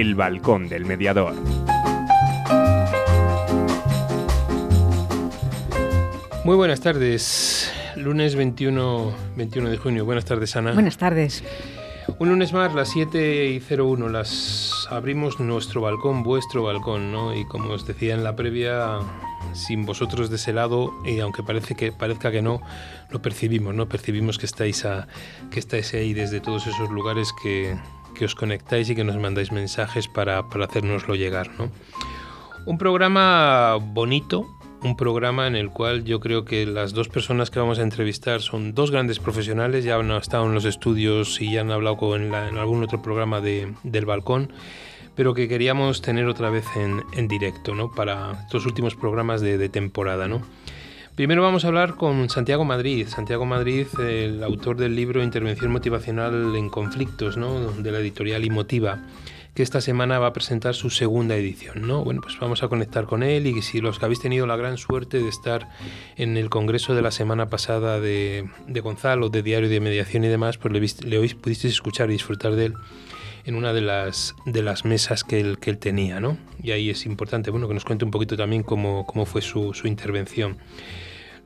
El Balcón del Mediador. Muy buenas tardes. Lunes 21, 21 de junio. Buenas tardes, Ana. Buenas tardes. Un lunes más, las 7 y 01, las abrimos nuestro balcón, vuestro balcón, ¿no? Y como os decía en la previa, sin vosotros de ese lado, y aunque parece que, parezca que no, lo percibimos, ¿no? Percibimos que estáis, a, que estáis ahí desde todos esos lugares que, que os conectáis y que nos mandáis mensajes para, para hacernoslo llegar, ¿no? Un programa bonito, un programa en el cual yo creo que las dos personas que vamos a entrevistar son dos grandes profesionales, ya han estado en los estudios y ya han hablado con en, algún otro programa de, del balcón, pero que queríamos tener otra vez en, en directo, ¿no? Para estos últimos programas de, de, temporada, ¿no? Primero vamos a hablar con Santiago Madrid. Santiago Madrid, el autor del libro Intervención Motivacional en Conflictos, ¿no? De la editorial Imotiva que esta semana va a presentar su segunda edición, ¿no? Bueno, pues vamos a conectar con él y si los que habéis tenido la gran suerte de estar en el congreso de la semana pasada de, Gonzalo, de Diario de Mediación y demás, pues le, le pudisteis escuchar y disfrutar de él en una de las, mesas que él, tenía. Y ahí es importante, bueno, que nos cuente un poquito también cómo, fue su intervención.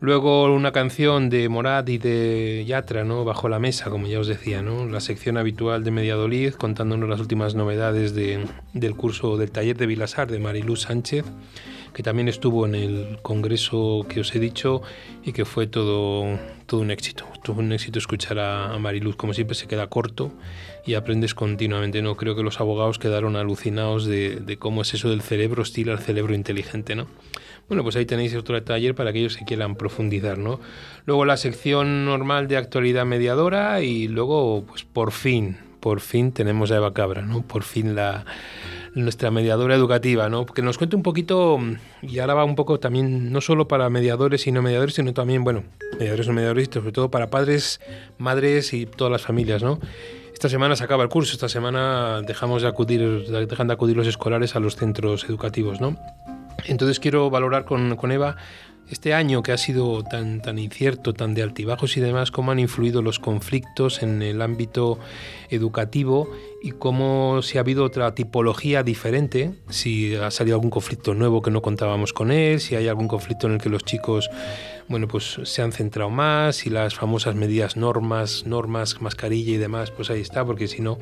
Luego una canción de Morad y de Yatra, ¿no? Bajo la mesa, como ya os decía, ¿no? La sección habitual de Mediadolid, contándonos las últimas novedades de, del curso del taller de Vilasar de Mariluz Sánchez, que también estuvo en el congreso que os he dicho y que fue todo, todo un éxito. Tuvo un éxito escuchar a, a Mariluz, como siempre se queda corto y aprendes continuamente. No creo que los abogados quedaron alucinados de, de cómo es eso del cerebro hostil al cerebro inteligente, ¿no? Bueno, pues ahí tenéis otro taller para aquellos que quieran profundizar, ¿no? Luego la sección normal de actualidad mediadora y luego, pues por fin, por fin tenemos a Eva Cabra, ¿no? Por fin la nuestra mediadora educativa, ¿no? Que nos cuente un poquito, y ahora va un poco también, no solo para mediadores y no mediadores, sino también, bueno, mediadores o mediadores, sobre todo para padres, madres y todas las familias, ¿no? Esta semana se acaba el curso, esta semana dejamos de acudir, dejan de acudir los escolares a los centros educativos, ¿no? Entonces quiero valorar con, Eva este año que ha sido tan, tan incierto, tan de altibajos y demás, cómo han influido los conflictos en el ámbito educativo y cómo si ha habido otra tipología diferente, si ha salido algún conflicto nuevo que no contábamos con él, si hay algún conflicto en el que los chicos bueno, pues se han centrado más y las famosas medidas normas, normas, mascarilla y demás, pues ahí está, porque si no,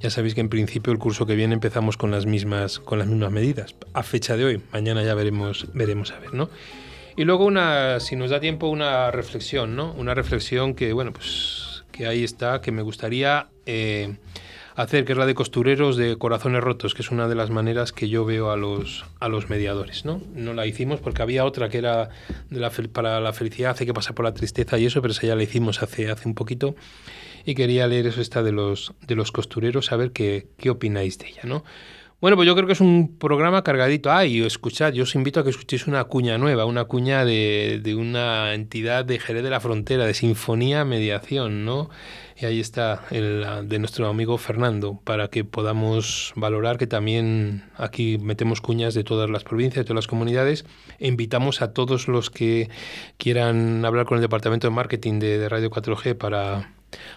ya sabéis que en principio el curso que viene empezamos con las mismas, con las mismas medidas, a fecha de hoy, mañana ya veremos, veremos a ver, ¿no? Y luego una, si nos da tiempo, una reflexión, ¿no? Una reflexión que, bueno, pues que ahí está, que me gustaría eh, hacer, que es la de costureros de corazones rotos, que es una de las maneras que yo veo a los, a los mediadores. ¿no? no la hicimos porque había otra que era de la, para la felicidad, hace que pasa por la tristeza y eso, pero esa ya la hicimos hace, hace un poquito. Y quería leer eso esta de los, de los costureros, a ver qué, qué opináis de ella. ¿no? Bueno, pues yo creo que es un programa cargadito. Ah, y escuchad, yo os invito a que escuchéis una cuña nueva, una cuña de, de una entidad de Jerez de la Frontera, de Sinfonía Mediación, ¿no? Y ahí está el de nuestro amigo Fernando, para que podamos valorar que también aquí metemos cuñas de todas las provincias, de todas las comunidades, e invitamos a todos los que quieran hablar con el departamento de marketing de, de Radio 4G para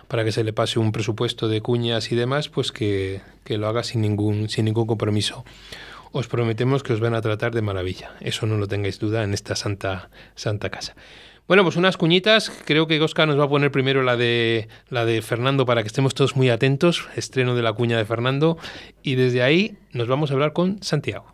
para que se le pase un presupuesto de cuñas y demás, pues que, que lo haga sin ningún, sin ningún compromiso. Os prometemos que os van a tratar de maravilla. Eso no lo tengáis duda en esta santa, santa casa. Bueno, pues unas cuñitas. Creo que Oscar nos va a poner primero la de la de Fernando para que estemos todos muy atentos. Estreno de la cuña de Fernando. Y desde ahí nos vamos a hablar con Santiago.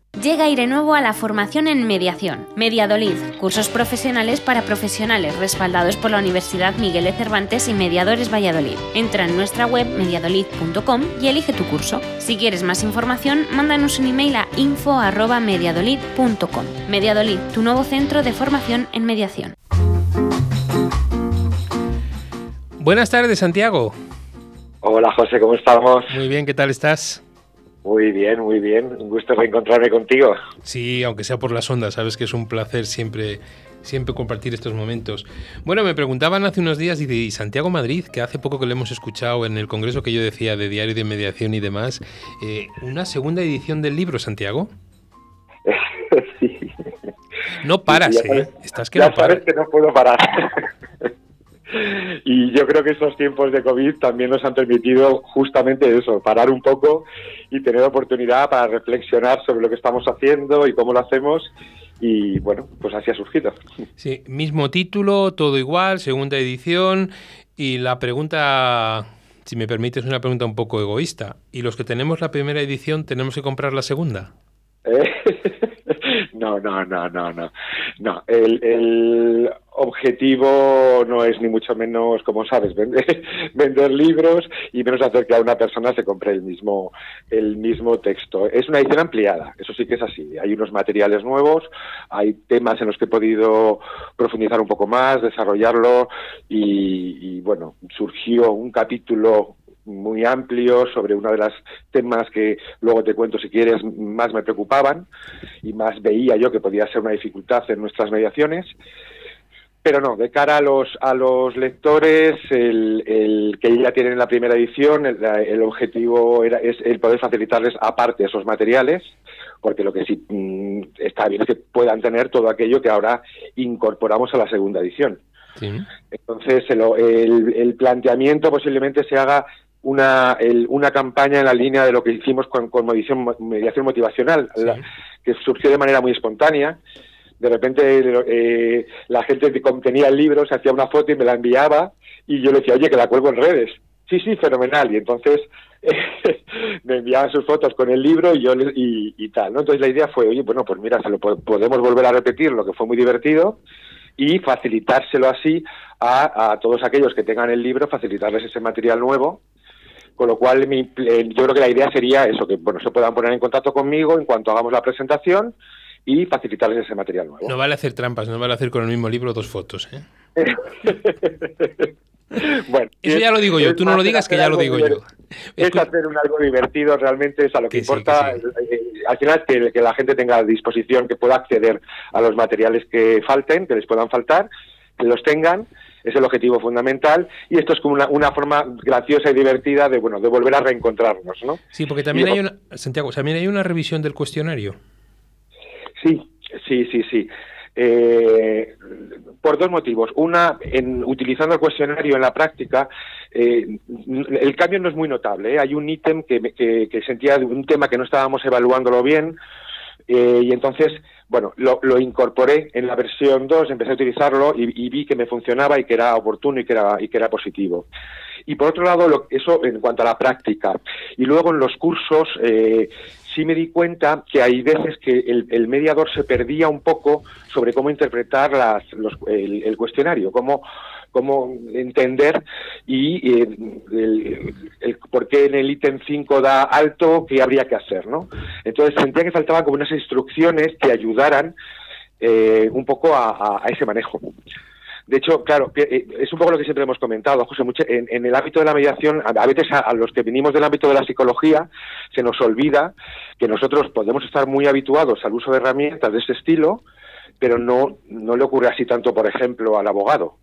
Llega aire nuevo a la formación en mediación. Mediadolid, cursos profesionales para profesionales respaldados por la Universidad Miguel de Cervantes y Mediadores Valladolid. Entra en nuestra web mediadolid.com y elige tu curso. Si quieres más información, mándanos un email a info@mediadolid.com. Mediadolid, tu nuevo centro de formación en mediación. Buenas tardes, Santiago. Hola José, ¿cómo estamos? Muy bien, ¿qué tal estás? Muy bien, muy bien. Un gusto reencontrarme contigo. Sí, aunque sea por las ondas, sabes que es un placer siempre, siempre compartir estos momentos. Bueno, me preguntaban hace unos días, y Santiago Madrid, que hace poco que lo hemos escuchado en el congreso que yo decía de Diario de Mediación y demás, eh, ¿una segunda edición del libro, Santiago? sí. No paras, ¿eh? Estás que ya no paras. sabes que no puedo parar. Y yo creo que estos tiempos de COVID también nos han permitido justamente eso, parar un poco y tener oportunidad para reflexionar sobre lo que estamos haciendo y cómo lo hacemos. Y bueno, pues así ha surgido. Sí, mismo título, todo igual, segunda edición. Y la pregunta, si me permites, una pregunta un poco egoísta. ¿Y los que tenemos la primera edición tenemos que comprar la segunda? ¿Eh? No, no, no, no, no. No, el, el, objetivo no es ni mucho menos, como sabes, vender, vender, libros y menos hacer que a una persona se compre el mismo, el mismo texto. Es una edición ampliada, eso sí que es así. Hay unos materiales nuevos, hay temas en los que he podido profundizar un poco más, desarrollarlo y, y bueno, surgió un capítulo muy amplio sobre uno de los temas que luego te cuento si quieres más me preocupaban y más veía yo que podía ser una dificultad en nuestras mediaciones pero no, de cara a los, a los lectores, el, el que ya tienen la primera edición, el, el, objetivo era, es el poder facilitarles aparte esos materiales, porque lo que sí mmm, está bien es que puedan tener todo aquello que ahora incorporamos a la segunda edición. Sí. Entonces, el, el, planteamiento posiblemente se haga una, el, una campaña en la línea de lo que hicimos con, con mediación, mediación motivacional, sí. la, que surgió de manera muy espontánea. De repente eh, la gente que tenía el libro se hacía una foto y me la enviaba y yo le decía, oye, que la cuelgo en redes. Sí, sí, fenomenal. Y entonces me enviaban sus fotos con el libro y yo y, y, tal, ¿no? Entonces la idea fue, oye, bueno, pues mira, se lo podemos volver a repetir, lo que fue muy divertido y facilitárselo así a, a todos aquellos que tengan el libro, facilitarles ese material nuevo con lo cual mi, eh, yo creo que la idea sería eso, que bueno, se puedan poner en contacto conmigo en cuanto hagamos la presentación y facilitarles ese material nuevo. No vale hacer trampas, no vale hacer con el mismo libro dos fotos. ¿eh? bueno, eso ya lo digo yo, tú no lo digas que ya lo digo yo. Es hacer un algo divertido realmente, es a lo que, que importa. Sí, que sí. Al final, que, que la gente tenga a disposición, que pueda acceder a los materiales que falten, que les puedan faltar, que los tengan es el objetivo fundamental y esto es como una, una, forma graciosa y divertida de bueno de volver a reencontrarnos ¿no? sí porque también y, hay una Santiago también hay una revisión del cuestionario sí sí sí sí eh, por dos motivos. Una, en, utilizando el cuestionario en la práctica, eh, el cambio no es muy notable. ¿eh? Hay un ítem que, que, que, sentía un tema que no estábamos evaluándolo bien y entonces, bueno, lo, lo, incorporé en la versión 2, empecé a utilizarlo y, vi que me funcionaba y que era oportuno y que era, y que era positivo. Y por otro lado, lo, eso en cuanto a la práctica. Y luego en los cursos eh, sí me di cuenta que hay veces que el, el, mediador se perdía un poco sobre cómo interpretar las, los, el, el, cuestionario, cómo, cómo entender y eh, el, por qué en el ítem 5 da alto, qué habría que hacer, ¿no? Entonces sentía que faltaban como unas instrucciones que ayudaran eh, un poco a, ese manejo. De hecho, claro, eh, es un poco lo que siempre hemos comentado, José, en, en el ámbito de la mediación, a, veces a, a, los que venimos del ámbito de la psicología, se nos olvida que nosotros podemos estar muy habituados al uso de herramientas de ese estilo, pero no, no le ocurre así tanto, por ejemplo, al abogado.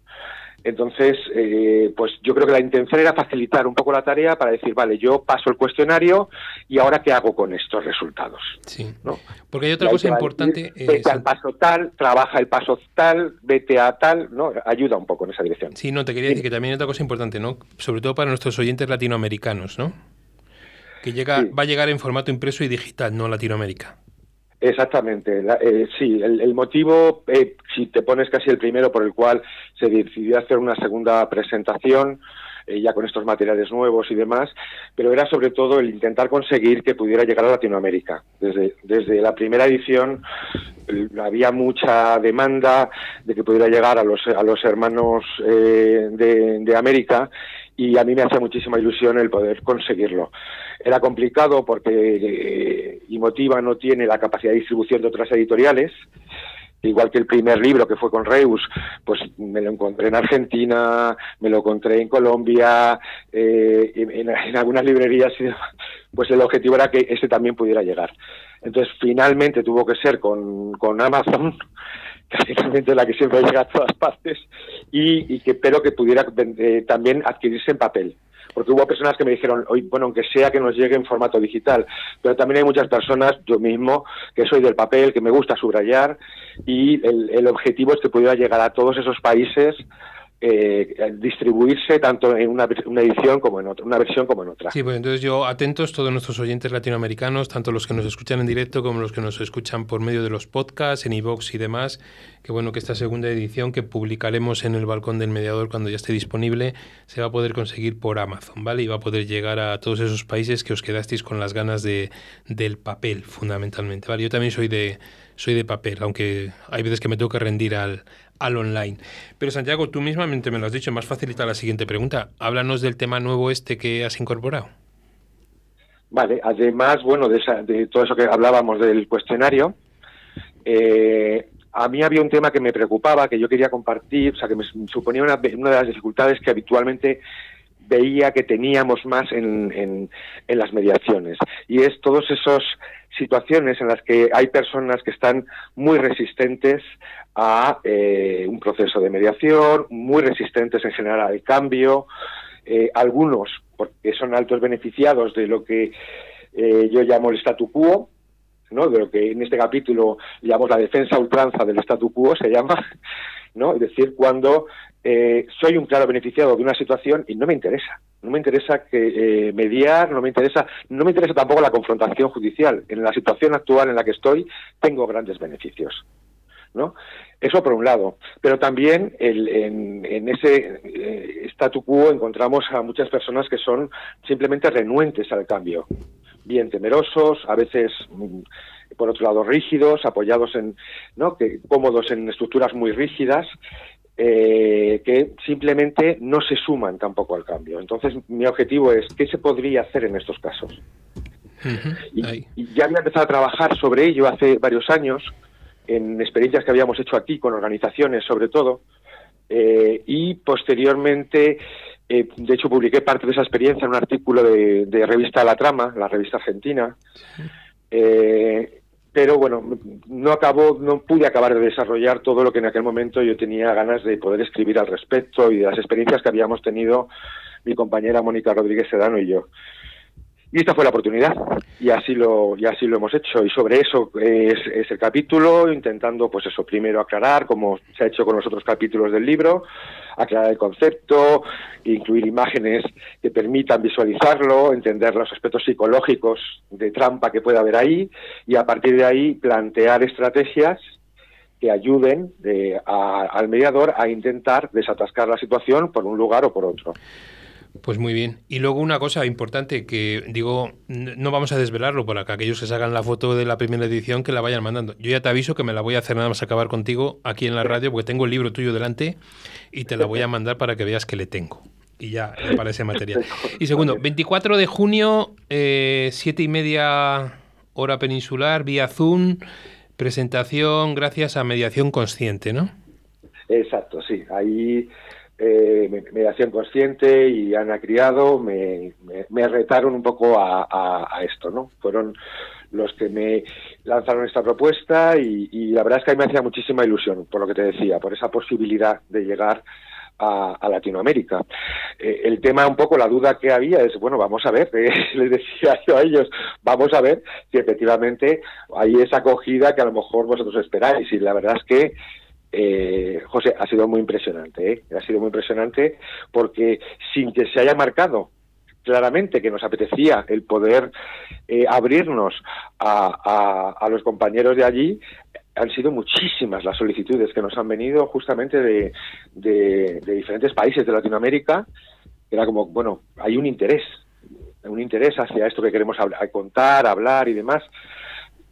Entonces, eh, pues yo creo que la intención era facilitar un poco la tarea para decir, vale, yo paso el cuestionario y ahora qué hago con estos resultados. Sí. ¿no? Porque hay otra cosa importante. Decir, vete al paso tal, trabaja el paso tal, vete a tal, ¿no? Ayuda un poco en esa dirección. Sí, no, te quería decir que también hay otra cosa importante, ¿no? Sobre todo para nuestros oyentes latinoamericanos, ¿no? Que llega, sí. va a llegar en formato impreso y digital, no Latinoamérica. Exactamente, la, eh, sí, el, el motivo, eh, si te pones casi el primero por el cual se decidió hacer una segunda presentación, eh, ya con estos materiales nuevos y demás, pero era sobre todo el intentar conseguir que pudiera llegar a Latinoamérica. Desde, desde la primera edición había mucha demanda de que pudiera llegar a los, a los hermanos eh, de, de América y a mí me hacía muchísima ilusión el poder conseguirlo. Era complicado porque eh, Imotiva no tiene la capacidad de distribución de otras editoriales, igual que el primer libro que fue con Reus, pues me lo encontré en Argentina, me lo encontré en Colombia, eh, en, algunas librerías, pues el objetivo era que ese también pudiera llegar. Entonces finalmente tuvo que ser con, con Amazon, que es la que siempre llega a todas partes, y, y que espero que pudiera eh, también adquirirse en papel porque hubo personas que me dijeron, hoy, bueno, aunque sea que nos llegue en formato digital, pero también hay muchas personas, yo mismo, que soy del papel, que me gusta subrayar, y el, el objetivo es que pudiera llegar a todos esos países eh, distribuirse tanto en una, edición como en otra, una versión como en otra. Sí, pues entonces yo atentos todos nuestros oyentes latinoamericanos, tanto los que nos escuchan en directo como los que nos escuchan por medio de los podcasts, en iVoox y demás, que bueno que esta segunda edición que publicaremos en el balcón del mediador cuando ya esté disponible se va a poder conseguir por Amazon, ¿vale? Y va a poder llegar a todos esos países que os quedasteis con las ganas de, del papel, fundamentalmente, ¿vale? Yo también soy de soy de papel, aunque hay veces que me tengo que rendir al, al online. Pero Santiago, tú mismamente me lo has dicho, más facilita la siguiente pregunta. Háblanos del tema nuevo este que has incorporado. Vale, además, bueno, de, esa, de todo eso que hablábamos del cuestionario, eh, a mí había un tema que me preocupaba, que yo quería compartir, o sea, que me suponía una, de las dificultades que habitualmente veía que teníamos más en las mediaciones. Y es todos esos situaciones en las que hay personas que están muy resistentes a eh, un proceso de mediación, muy resistentes en general al cambio, eh, algunos porque son altos beneficiados de lo que eh, yo llamo el statu quo, ¿no? de lo que en este capítulo llamamos la defensa ultranza del statu quo, se llama, ¿no? es decir, cuando eh, soy un claro beneficiado de una situación y no me interesa. No me interesa que eh, mediar, no me interesa, no me interesa tampoco la confrontación judicial. En la situación actual en la que estoy, tengo grandes beneficios. ¿no? Eso por un lado. Pero también el, en, en, ese eh, statu quo encontramos a muchas personas que son simplemente renuentes al cambio. Bien temerosos, a veces mm, por otro lado rígidos, apoyados en, ¿no? que, cómodos en estructuras muy rígidas eh, que simplemente no se suman tampoco al cambio. Entonces, mi objetivo es, ¿qué se podría hacer en estos casos? Uh -huh. y, y, ya había empezado a trabajar sobre ello hace varios años, en experiencias que habíamos hecho aquí con organizaciones sobre todo, eh, y posteriormente, eh, de hecho, publiqué parte de esa experiencia en un artículo de, revista La Trama, la revista argentina, eh, pero bueno, no acabó, no pude acabar de desarrollar todo lo que en aquel momento yo tenía ganas de poder escribir al respecto y de las experiencias que habíamos tenido mi compañera Mónica Rodríguez Sedano y yo. Y esta fue la oportunidad, y así lo, y así lo hemos hecho. Y sobre eso es, es, el capítulo, intentando, pues eso, primero aclarar, como se ha hecho con los otros capítulos del libro, aclarar el concepto, incluir imágenes que permitan visualizarlo, entender los aspectos psicológicos de trampa que puede haber ahí, y a partir de ahí plantear estrategias que ayuden de, a, al mediador a intentar desatascar la situación por un lugar o por otro. Pues muy bien. Y luego una cosa importante que digo, no vamos a desvelarlo para que aquellos que se hagan la foto de la primera edición que la vayan mandando. Yo ya te aviso que me la voy a hacer nada más acabar contigo aquí en la radio porque tengo el libro tuyo delante y te la voy a mandar para que veas que le tengo. Y ya, para ese material. Y segundo, 24 de junio, eh, siete y media hora peninsular, vía Zoom, presentación gracias a Mediación Consciente, ¿no? Exacto, sí. Ahí eh, mediación consciente y Ana Criado me, me, me retaron un poco a, esto, ¿no? Fueron los que me lanzaron esta propuesta y, la verdad es que a mí me hacía muchísima ilusión, por lo que te decía, por esa posibilidad de llegar a, a Latinoamérica. Eh, el tema, un poco, la duda que había es, bueno, vamos a ver, eh, les decía yo a ellos, vamos a ver si efectivamente hay esa acogida que a lo mejor vosotros esperáis y la verdad es que eh, José, ha sido muy impresionante, ¿eh? ha sido muy impresionante porque sin que se haya marcado claramente que nos apetecía el poder eh, abrirnos a, los compañeros de allí, han sido muchísimas las solicitudes que nos han venido justamente de, diferentes países de Latinoamérica Era como, bueno, hay un interés, un interés hacia esto que queremos contar, hablar y demás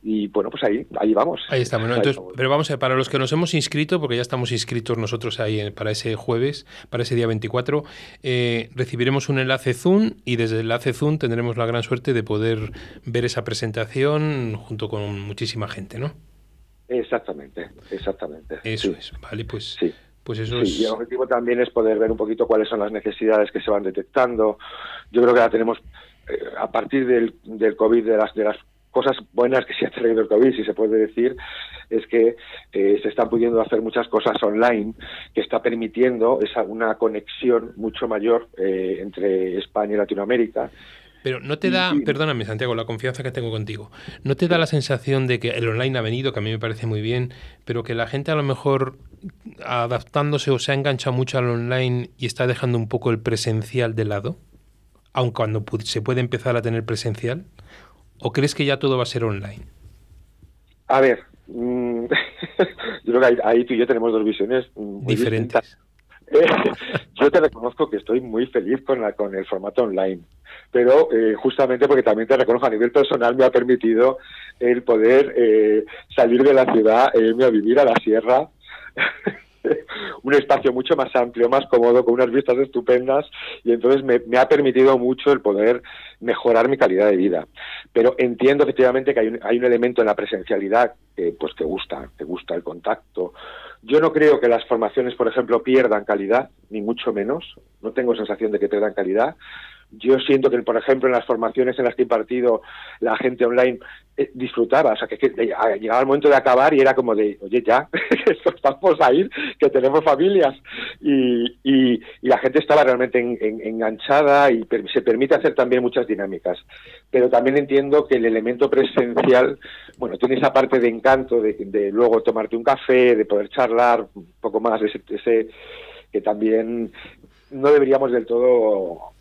y bueno, pues ahí, ahí vamos. Ahí estamos. Entonces, pero vamos a ver, para los que nos hemos inscrito, porque ya estamos inscritos nosotros ahí para ese jueves, para ese día 24, eh, recibiremos un enlace Zoom y desde el enlace Zoom tendremos la gran suerte de poder ver esa presentación junto con muchísima gente, ¿no? Exactamente, exactamente. Eso es, vale, pues... Sí. Pues eso Y el objetivo también es poder ver un poquito cuáles son las necesidades que se van detectando. Yo creo que ya tenemos, eh, a partir del, del COVID, de las, de las cosas buenas que se ha traído el COVID, si se puede decir, es que eh, se están pudiendo hacer muchas cosas online que está permitiendo esa, una conexión mucho mayor eh, entre España y Latinoamérica. Pero no te da, perdóname Santiago, la confianza que tengo contigo, ¿no te da la sensación de que el online ha venido, que a mí me parece muy bien, pero que la gente a lo mejor adaptándose o se ha enganchado mucho al online y está dejando un poco el presencial de lado? Aun cuando se puede empezar a tener presencial. ¿O crees que ya todo va a ser online? A ver, mm, yo creo que ahí, tú y yo tenemos dos visiones diferentes. yo te reconozco que estoy muy feliz con, la, con el formato online, pero eh, justamente porque también te reconozco a nivel personal me ha permitido el poder eh, salir de la ciudad e irme a vivir a la sierra un espacio mucho más amplio, más cómodo, con unas vistas estupendas y entonces me, ha permitido mucho el poder mejorar mi calidad de vida. Pero entiendo efectivamente que hay un, hay un elemento en la presencialidad que, pues, que gusta, que gusta el contacto. Yo no creo que las formaciones, por ejemplo, pierdan calidad, ni mucho menos. No tengo sensación de que pierdan calidad yo siento que, por ejemplo, en las formaciones en las que he impartido, la gente online eh, disfrutaba, o sea, que, llegaba el momento de acabar y era como de, oye, ya, estamos a ir, que tenemos familias. Y, y, la gente estaba realmente enganchada y se permite hacer también muchas dinámicas. Pero también entiendo que el elemento presencial, bueno, tiene esa parte de encanto de, luego tomarte un café, de poder charlar un poco más, ese, ese que también no deberíamos del todo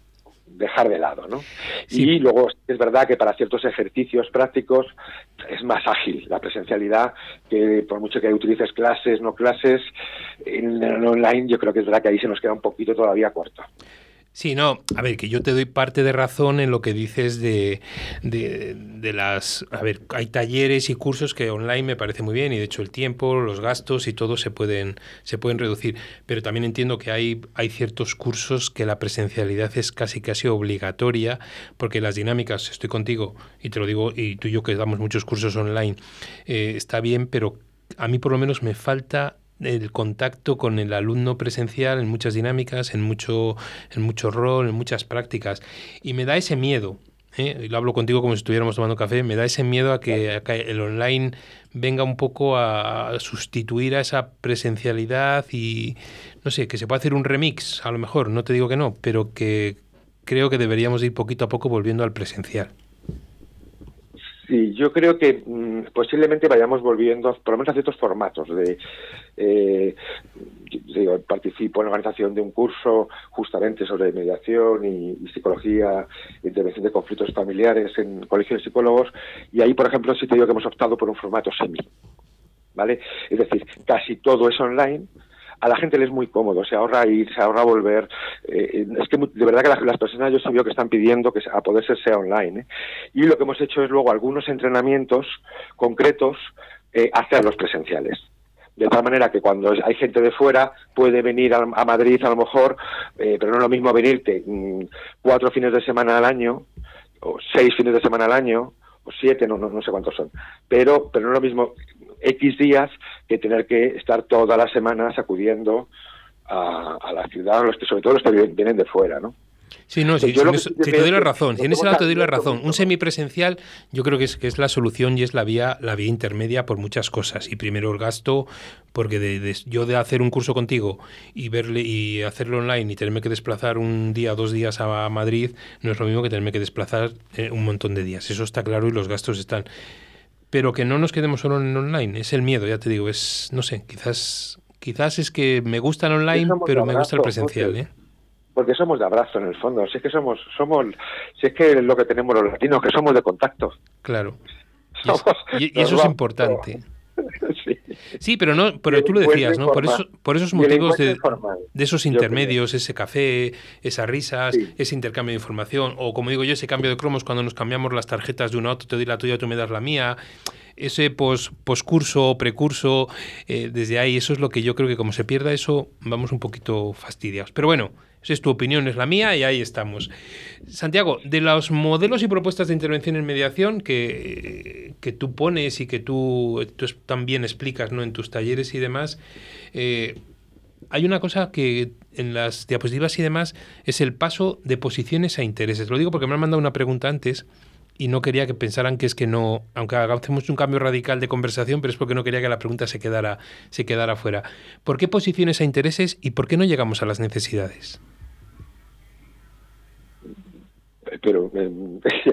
dejar de lado, ¿no? Y luego es verdad que para ciertos ejercicios prácticos es más ágil la presencialidad, que por mucho que utilices clases, no clases, en, en online yo creo que es verdad que ahí se nos queda un poquito todavía corto. Sí, no, a ver, que yo te doy parte de razón en lo que dices de, de, las... A ver, hay talleres y cursos que online me parece muy bien y de hecho el tiempo, los gastos y todo se pueden, se pueden reducir, pero también entiendo que hay, hay ciertos cursos que la presencialidad es casi casi obligatoria porque las dinámicas, estoy contigo y te lo digo, y tú y yo que damos muchos cursos online, eh, está bien, pero a mí por lo menos me falta el contacto con el alumno presencial en muchas dinámicas, en mucho, en mucho rol, en muchas prácticas. Y me da ese miedo, ¿eh? y lo hablo contigo como si estuviéramos tomando café, me da ese miedo a que, el online venga un poco a sustituir a esa presencialidad y, no sé, que se pueda hacer un remix, a lo mejor, no te digo que no, pero que creo que deberíamos ir poquito a poco volviendo al presencial. Sí, yo creo que mm, posiblemente vayamos volviendo, por lo menos a ciertos formatos. De, eh, yo, participo en la organización de un curso justamente sobre mediación y, psicología, intervención de conflictos familiares en colegios de psicólogos, y ahí, por ejemplo, sí te digo que hemos optado por un formato semi. ¿Vale? Es decir, casi todo es online, a la gente le es muy cómodo, se ahorra ir, se ahorra volver. Eh, es que de verdad que las, personas yo sí veo que están pidiendo que a poder ser sea online. ¿eh? Y lo que hemos hecho es luego algunos entrenamientos concretos eh, hacerlos presenciales. De tal manera que cuando hay gente de fuera puede venir a, Madrid a lo mejor, eh, pero no es lo mismo venirte mm, cuatro fines de semana al año o seis fines de semana al año o siete, no, no, no sé cuántos son. Pero, pero no es lo mismo X días que tener que estar todas las semanas acudiendo a, a la ciudad, los que, sobre todo los que vienen de fuera, ¿no? Sí, no, si, te doy la razón, si en ese lado te doy la razón. Un semipresencial yo creo que es, que es la solución y es la vía, la vía intermedia por muchas cosas. Y primero el gasto, porque de, yo de hacer un curso contigo y verle y hacerlo online y tenerme que desplazar un día, dos días a Madrid, no es lo mismo que tenerme que desplazar eh, un montón de días. Eso está claro y los gastos están pero que no nos quedemos solo en online, es el miedo, ya te digo, es, no sé, quizás, quizás es que me gusta el online, pero me gusta el presencial, ¿eh? Porque somos de abrazo en el fondo, si es que somos, somos, si es que lo que tenemos los latinos, que somos de contacto. Claro. y, eso es importante. Sí, pero no, pero tú lo decías, ¿no? Por, eso, por esos motivos de, esos intermedios, ese café, esas risas, Sí. ese intercambio de información, o como digo yo, ese cambio de cromos cuando nos cambiamos las tarjetas de uno a otro, te doy la tuya, tú me das la mía, ese pos, poscurso, precurso, eh, desde ahí, eso es lo que yo creo que como se pierda eso, vamos un poquito fastidiados. Pero bueno, esa es tu opinión, es la mía y ahí estamos. Santiago, de los modelos y propuestas de intervención en mediación que, que tú pones y que tú, tú también explicas ¿no? en tus talleres y demás, eh, hay una cosa que en las diapositivas y demás es el paso de posiciones a intereses. Lo digo porque me han mandado una pregunta antes y no quería que pensaran que es que no, aunque hagamos un cambio radical de conversación, pero es porque no quería que la pregunta se quedara, se quedara fuera. ¿Por qué posiciones a intereses y por qué no llegamos a las necesidades? Pero, eh,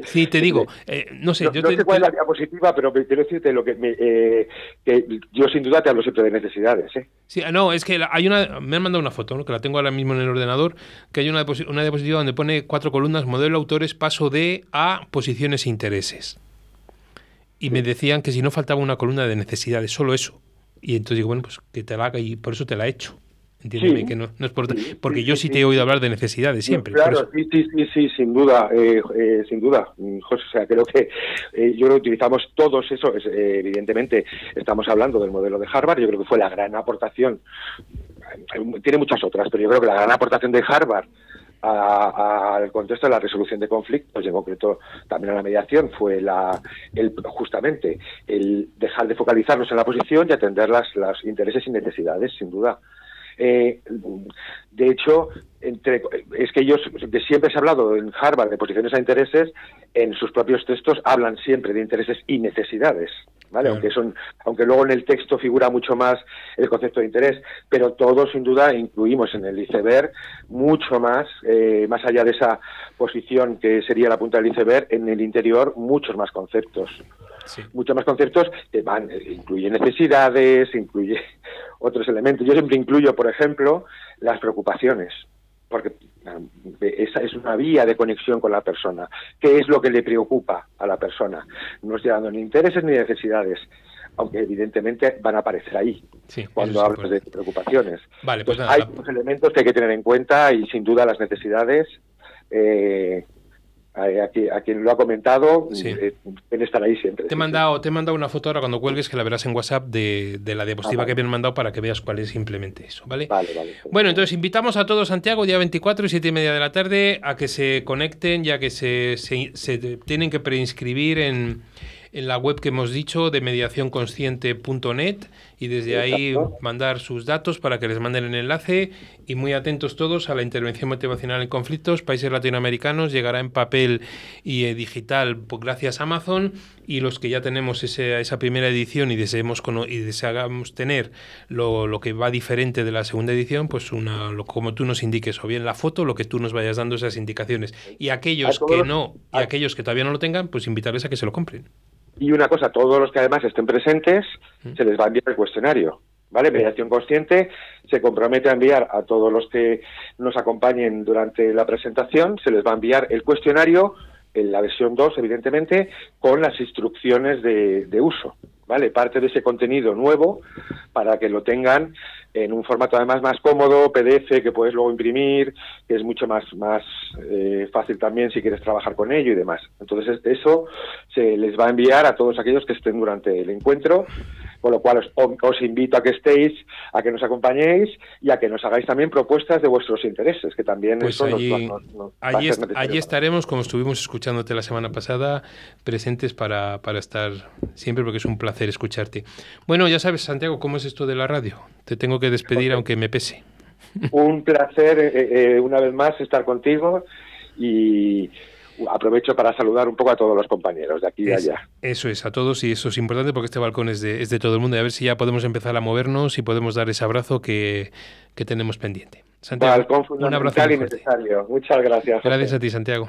Sí, te digo, eh, no sé, no, yo no te- sé cuál es la diapositiva, pero quiero decirte lo que, me, eh, que yo sin duda te hablo siempre de necesidades. ¿eh? Sí, ah, no, es que hay una. Me han mandado una foto, ¿no? que la tengo ahora mismo en el ordenador, que hay una, una diapositiva donde pone cuatro columnas, modelo autores, paso de a posiciones e intereses. Y me decían que si no faltaba una columna de necesidades, solo eso. Y entonces digo, bueno, pues que te la haga y por eso te la he hecho. Entiéndeme Sí. que no, no es por. Sí, Porque sí, yo sí, te he oído hablar de necesidades siempre. Claro, sí, sí, sí, sí, sin duda, eh, eh, sin duda, mm, José. O sea, creo que eh, yo lo utilizamos todos eso. es, eh, evidentemente, estamos hablando del modelo de Harvard. Yo creo que fue la gran aportación. Tiene muchas otras, pero yo creo que la gran aportación de Harvard a- a- al contexto de la resolución de conflictos y en concreto también a la mediación fue la el, justamente el dejar de focalizarnos en la posición y atender las, los intereses y necesidades, sin duda. Eh, de hecho, entre, es que ellos, de siempre se ha hablado en Harvard de posiciones a intereses, en sus propios textos hablan siempre de intereses y necesidades, ¿vale? Claro. Aunque son, aunque luego en el texto figura mucho más el concepto de interés, pero todos sin duda incluimos en el iceberg mucho más, eh, más allá de esa posición que sería la punta del iceberg, en el interior muchos más conceptos Sí. muchos más conceptos que van, eh, incluye necesidades, incluye otros elementos. Yo siempre incluyo, por ejemplo, las preocupaciones, porque eh, esa es una vía de conexión con la persona. ¿Qué es lo que le preocupa a la persona? No estoy dando ni intereses ni necesidades, aunque evidentemente van a aparecer ahí Sí, cuando hablas de preocupaciones. Vale, pues nada, hay la- dos elementos que hay que tener en cuenta y sin duda las necesidades. Eh, a, quien, a quien lo ha comentado, Sí. eh, deben estar ahí siempre. Te he, mandado, te he mandado una foto ahora cuando cuelgues que la verás en WhatsApp de, de la diapositiva Ah, vale. que me han mandado para que veas cuál es simplemente eso, ¿vale? Vale, vale. Bueno, entonces invitamos a todos, Santiago, día 24 y 7 y media de la tarde, a que se conecten, ya que se, se- se tienen que preinscribir en, en la web que hemos dicho de mediacionconsciente.net y desde ahí mandar sus datos para que les manden el enlace y muy atentos todos a la intervención motivacional en conflictos, países latinoamericanos, llegará en papel y eh, digital pues, gracias a Amazon y los que ya tenemos ese- esa primera edición y deseemos y deseamos tener lo, lo que va diferente de la segunda edición, pues una, lo, como tú nos indiques, o bien la foto, lo que tú nos vayas dando esas indicaciones. Y aquellos que no, y aquellos que todavía no lo tengan, pues invitarles a que se lo compren. Y una cosa, todos los que además estén presentes, Mm. se les va a enviar el cuestionario. ¿Vale? Mediación Consciente se compromete a enviar a todos los que nos acompañen durante la presentación, se les va a enviar el cuestionario, en la versión 2, evidentemente, con las instrucciones de, de uso. ¿Vale? Parte de ese contenido nuevo para que lo tengan en un formato además más cómodo, PDF, que puedes luego imprimir, que es mucho más, más eh, fácil también si quieres trabajar con ello y demás. Entonces es- eso se les va a enviar a todos aquellos que estén durante el encuentro, con lo cual os, os invito a que estéis, a que nos acompañéis y a que nos hagáis también propuestas de vuestros intereses, que también Pues eso nos allí, va- nos- nos a allí, ser est- allí estaremos, como estuvimos escuchándote la semana pasada, presentes para, para estar siempre, porque es un placer escucharte. Bueno, ya sabes, Santiago, cómo es esto de la radio. Te tengo que despedir, aunque me pese. Un placer eh, eh, una vez más estar contigo y aprovecho para saludar un poco a todos los compañeros de aquí y Es- allá. eso es, a todos, y eso es importante porque este balcón es de, es de todo el mundo. Y a ver si ya podemos empezar a movernos y podemos dar ese abrazo que, que tenemos pendiente. Santiago, Balcón un abrazo y necesario. Muchas gracias. Gracias a ti, Santiago.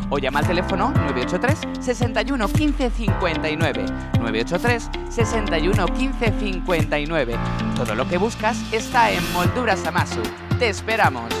o llama al teléfono 983 61 15 59. 983 61 15 59. Todo lo que buscas está en Molduras Amasu. Te esperamos.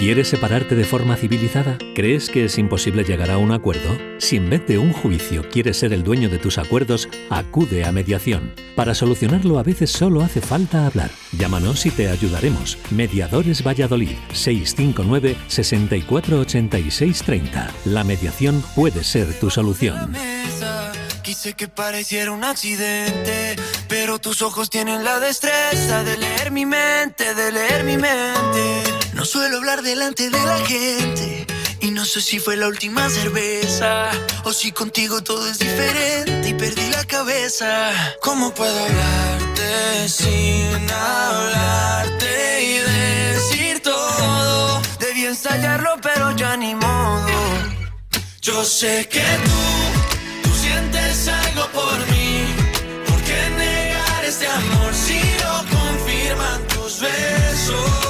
¿Quieres separarte de forma civilizada? ¿Crees que es imposible llegar a un acuerdo? Si en vez de un juicio quieres ser el dueño de tus acuerdos, acude a mediación. Para solucionarlo a veces solo hace falta hablar. Llámanos y te ayudaremos. Mediadores Valladolid 659 648630. La mediación puede ser tu solución. Quise que pareciera un accidente, pero tus ojos tienen la destreza de leer mi mente, de leer mi mente. No suelo hablar delante de la gente y no sé si fue la última cerveza o si contigo todo es diferente y perdí la cabeza. ¿Cómo puedo hablarte sin hablarte y decir todo? Debí ensayarlo, pero ya ni modo. Yo sé que tú, tú sientes algo por mí. ¿Por qué negar este amor si lo confirman tus besos?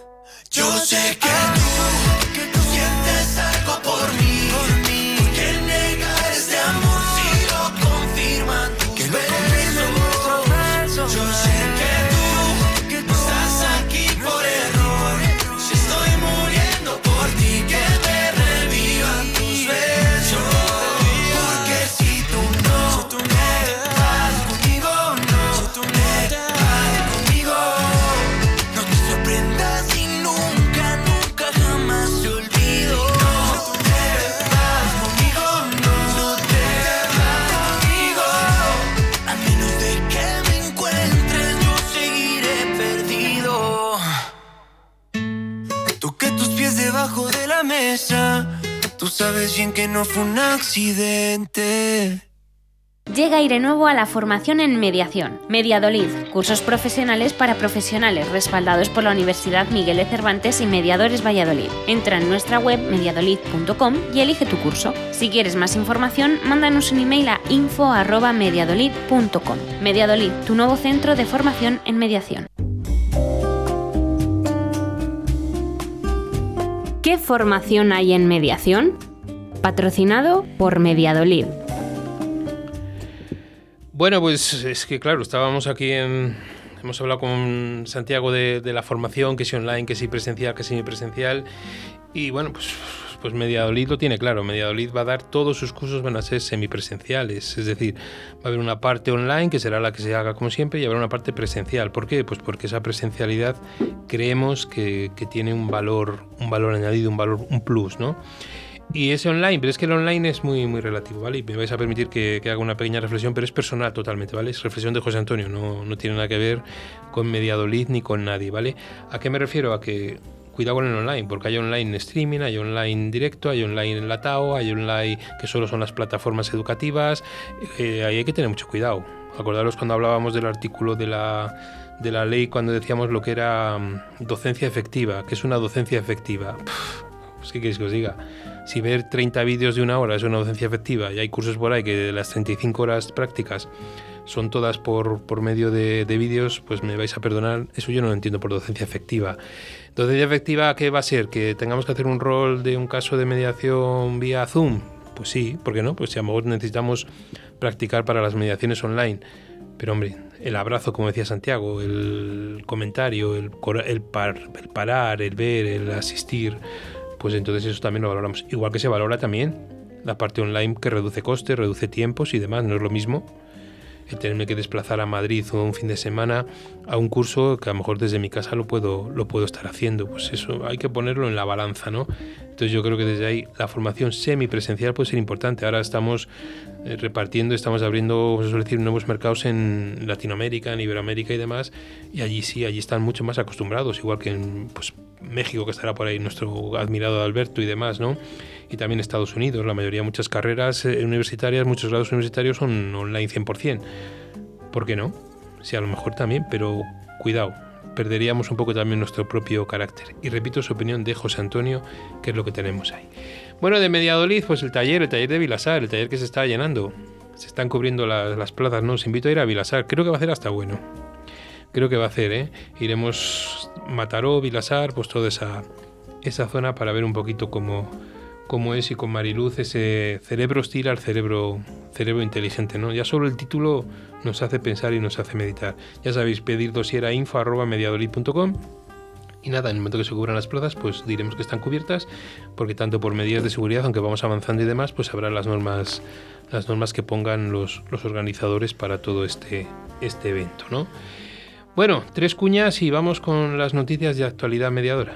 就是给你。Mesa, tú sabes bien que no fue un accidente. Llega Aire Nuevo a la formación en mediación. Mediadolid, cursos profesionales para profesionales respaldados por la Universidad Miguel de Cervantes y Mediadores Valladolid. Entra en nuestra web mediadolid.com y elige tu curso. Si quieres más información, mándanos un email a info@mediadolid.com. Mediadolid, tu nuevo centro de formación en mediación. ¿Qué formación hay en mediación? Patrocinado por Mediadolid. Bueno, pues es que claro, estábamos aquí en... Hemos hablado con Santiago de, la formación, que si online, que si presencial, que si presencial. Y bueno, pues, pues Mediadolid lo tiene claro. Mediadolid va a dar todos sus cursos, van a ser semipresenciales. Es decir, va a haber una parte online, que será la que se haga como siempre, y habrá una parte presencial. ¿Por qué? Pues porque esa presencialidad creemos que, tiene un valor, un valor añadido, un valor, un plus, ¿no? Y ese online, pero es que el online es muy, muy relativo, ¿vale? Y me vais a permitir que, que haga una pequeña reflexión, pero es personal totalmente, ¿vale? Es reflexión de José Antonio, no, no tiene nada que ver con Mediadolid ni con nadie, ¿vale? ¿A qué me refiero? A que cuidado con el online, porque hay online streaming, hay online directo, hay online enlatado, hay online que solo son las plataformas educativas, eh, ahí hay que tener mucho cuidado. Acordaros cuando hablábamos del artículo de la, de la ley, cuando decíamos lo que era mm, docencia efectiva, que es una docencia efectiva. Pff, ¿Qué queréis que os diga? Si ver 30 vídeos de una hora es una docencia efectiva y hay cursos por ahí que de las 35 horas prácticas son todas por, por medio de, de vídeos, pues me vais a perdonar, eso yo no lo entiendo por docencia efectiva. Docencia efectiva, ¿qué va a ser? ¿Que tengamos que hacer un rol de un caso de mediación vía Zoom? Pues sí, ¿por qué no? Pues si a lo mejor necesitamos practicar para las mediaciones online. Pero hombre, el abrazo, como decía Santiago, el comentario, el, el parar, el ver, el asistir, pues entonces eso también lo valoramos. Igual que se valora también la parte online que reduce costes, reduce tiempos y demás. No es lo mismo el tenerme que desplazar a Madrid o un fin de semana a un curso que a lo mejor desde mi casa lo puedo, lo puedo estar haciendo. Pues eso hay que ponerlo en la balanza, ¿no? Entonces yo creo que desde ahí la formación semipresencial puede ser importante. Ahora estamos eh, repartiendo, estamos abriendo, vamos a decir, nuevos mercados en Latinoamérica, en Iberoamérica y demás, y allí sí, allí están mucho más acostumbrados, igual que en pues, México, que estará por ahí nuestro admirado Alberto y demás, ¿no? Y también Estados Unidos, la mayoría, muchas carreras eh, universitarias, muchos grados universitarios son online 100%. ¿Por qué no? Sí, a lo mejor también, pero cuidado, perderíamos un poco también nuestro propio carácter. Y repito su opinión de José Antonio, que es lo que tenemos ahí. Bueno, de Mediadolid, pues el taller, el taller de Vilasar, el taller que se está llenando. Se están cubriendo las, las plazas, ¿no? Os invito a ir a Vilasar. Creo que va a ser hasta bueno. Creo que va a hacer, ¿eh? Iremos Mataró, Vilasar, pues toda esa, esa zona para ver un poquito cómo, cómo es y con Mariluz ese cerebro hostil al cerebro, cerebro inteligente, ¿no? Ya solo el título nos hace pensar y nos hace meditar. Ya sabéis, pedir dosier a info arroba mediadolid.com y nada, en el momento que se cubran las plazas, pues diremos que están cubiertas, porque tanto por medidas de seguridad, aunque vamos avanzando y demás, pues habrá las normas, las normas que pongan los, los organizadores para todo este, este evento, ¿no? Bueno, tres cuñas y vamos con las noticias de actualidad mediadora.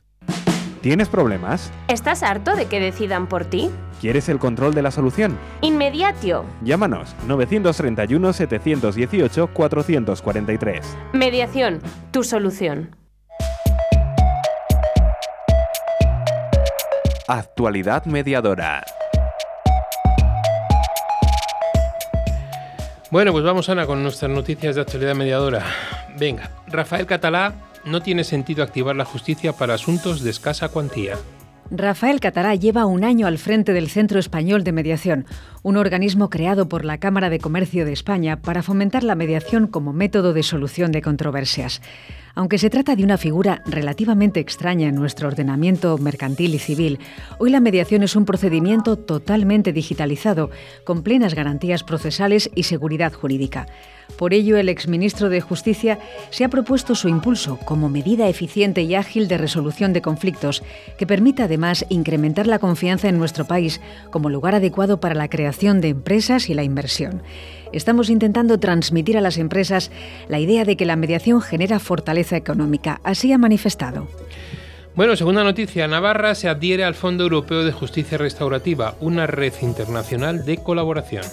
¿Tienes problemas? ¿Estás harto de que decidan por ti? ¿Quieres el control de la solución? Inmediatio. Llámanos 931 718 443. Mediación, tu solución. Actualidad mediadora. Bueno, pues vamos Ana con nuestras noticias de actualidad mediadora. Venga, Rafael Catalá no tiene sentido activar la justicia para asuntos de escasa cuantía. Rafael Catará lleva un año al frente del Centro Español de Mediación, un organismo creado por la Cámara de Comercio de España para fomentar la mediación como método de solución de controversias. Aunque se trata de una figura relativamente extraña en nuestro ordenamiento mercantil y civil, hoy la mediación es un procedimiento totalmente digitalizado, con plenas garantías procesales y seguridad jurídica. Por ello, el exministro de Justicia se ha propuesto su impulso como medida eficiente y ágil de resolución de conflictos, que permita además incrementar la confianza en nuestro país como lugar adecuado para la creación de empresas y la inversión. Estamos intentando transmitir a las empresas la idea de que la mediación genera fortaleza económica. Así ha manifestado. Bueno, segunda noticia. Navarra se adhiere al Fondo Europeo de Justicia Restaurativa, una red internacional de colaboración.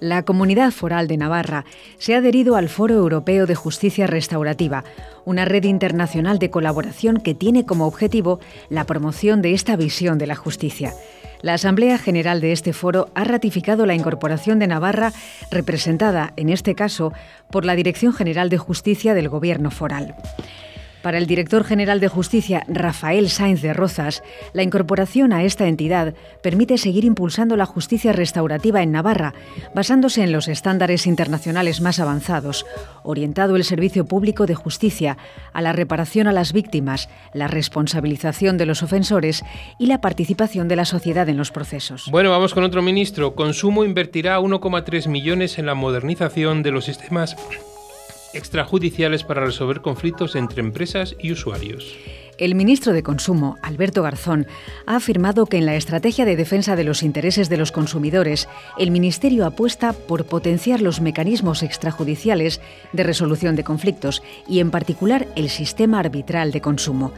La Comunidad Foral de Navarra se ha adherido al Foro Europeo de Justicia Restaurativa, una red internacional de colaboración que tiene como objetivo la promoción de esta visión de la justicia. La Asamblea General de este foro ha ratificado la incorporación de Navarra, representada, en este caso, por la Dirección General de Justicia del Gobierno Foral. Para el director general de Justicia, Rafael Sainz de Rozas, la incorporación a esta entidad permite seguir impulsando la justicia restaurativa en Navarra, basándose en los estándares internacionales más avanzados, orientado el servicio público de justicia a la reparación a las víctimas, la responsabilización de los ofensores y la participación de la sociedad en los procesos. Bueno, vamos con otro ministro. Consumo invertirá 1,3 millones en la modernización de los sistemas extrajudiciales para resolver conflictos entre empresas y usuarios. El ministro de Consumo, Alberto Garzón, ha afirmado que en la estrategia de defensa de los intereses de los consumidores, el Ministerio apuesta por potenciar los mecanismos extrajudiciales de resolución de conflictos y, en particular, el sistema arbitral de consumo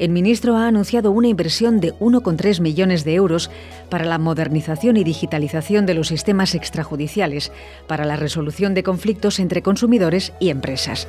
el ministro ha anunciado una inversión de 1,3 millones de euros para la modernización y digitalización de los sistemas extrajudiciales, para la resolución de conflictos entre consumidores y empresas.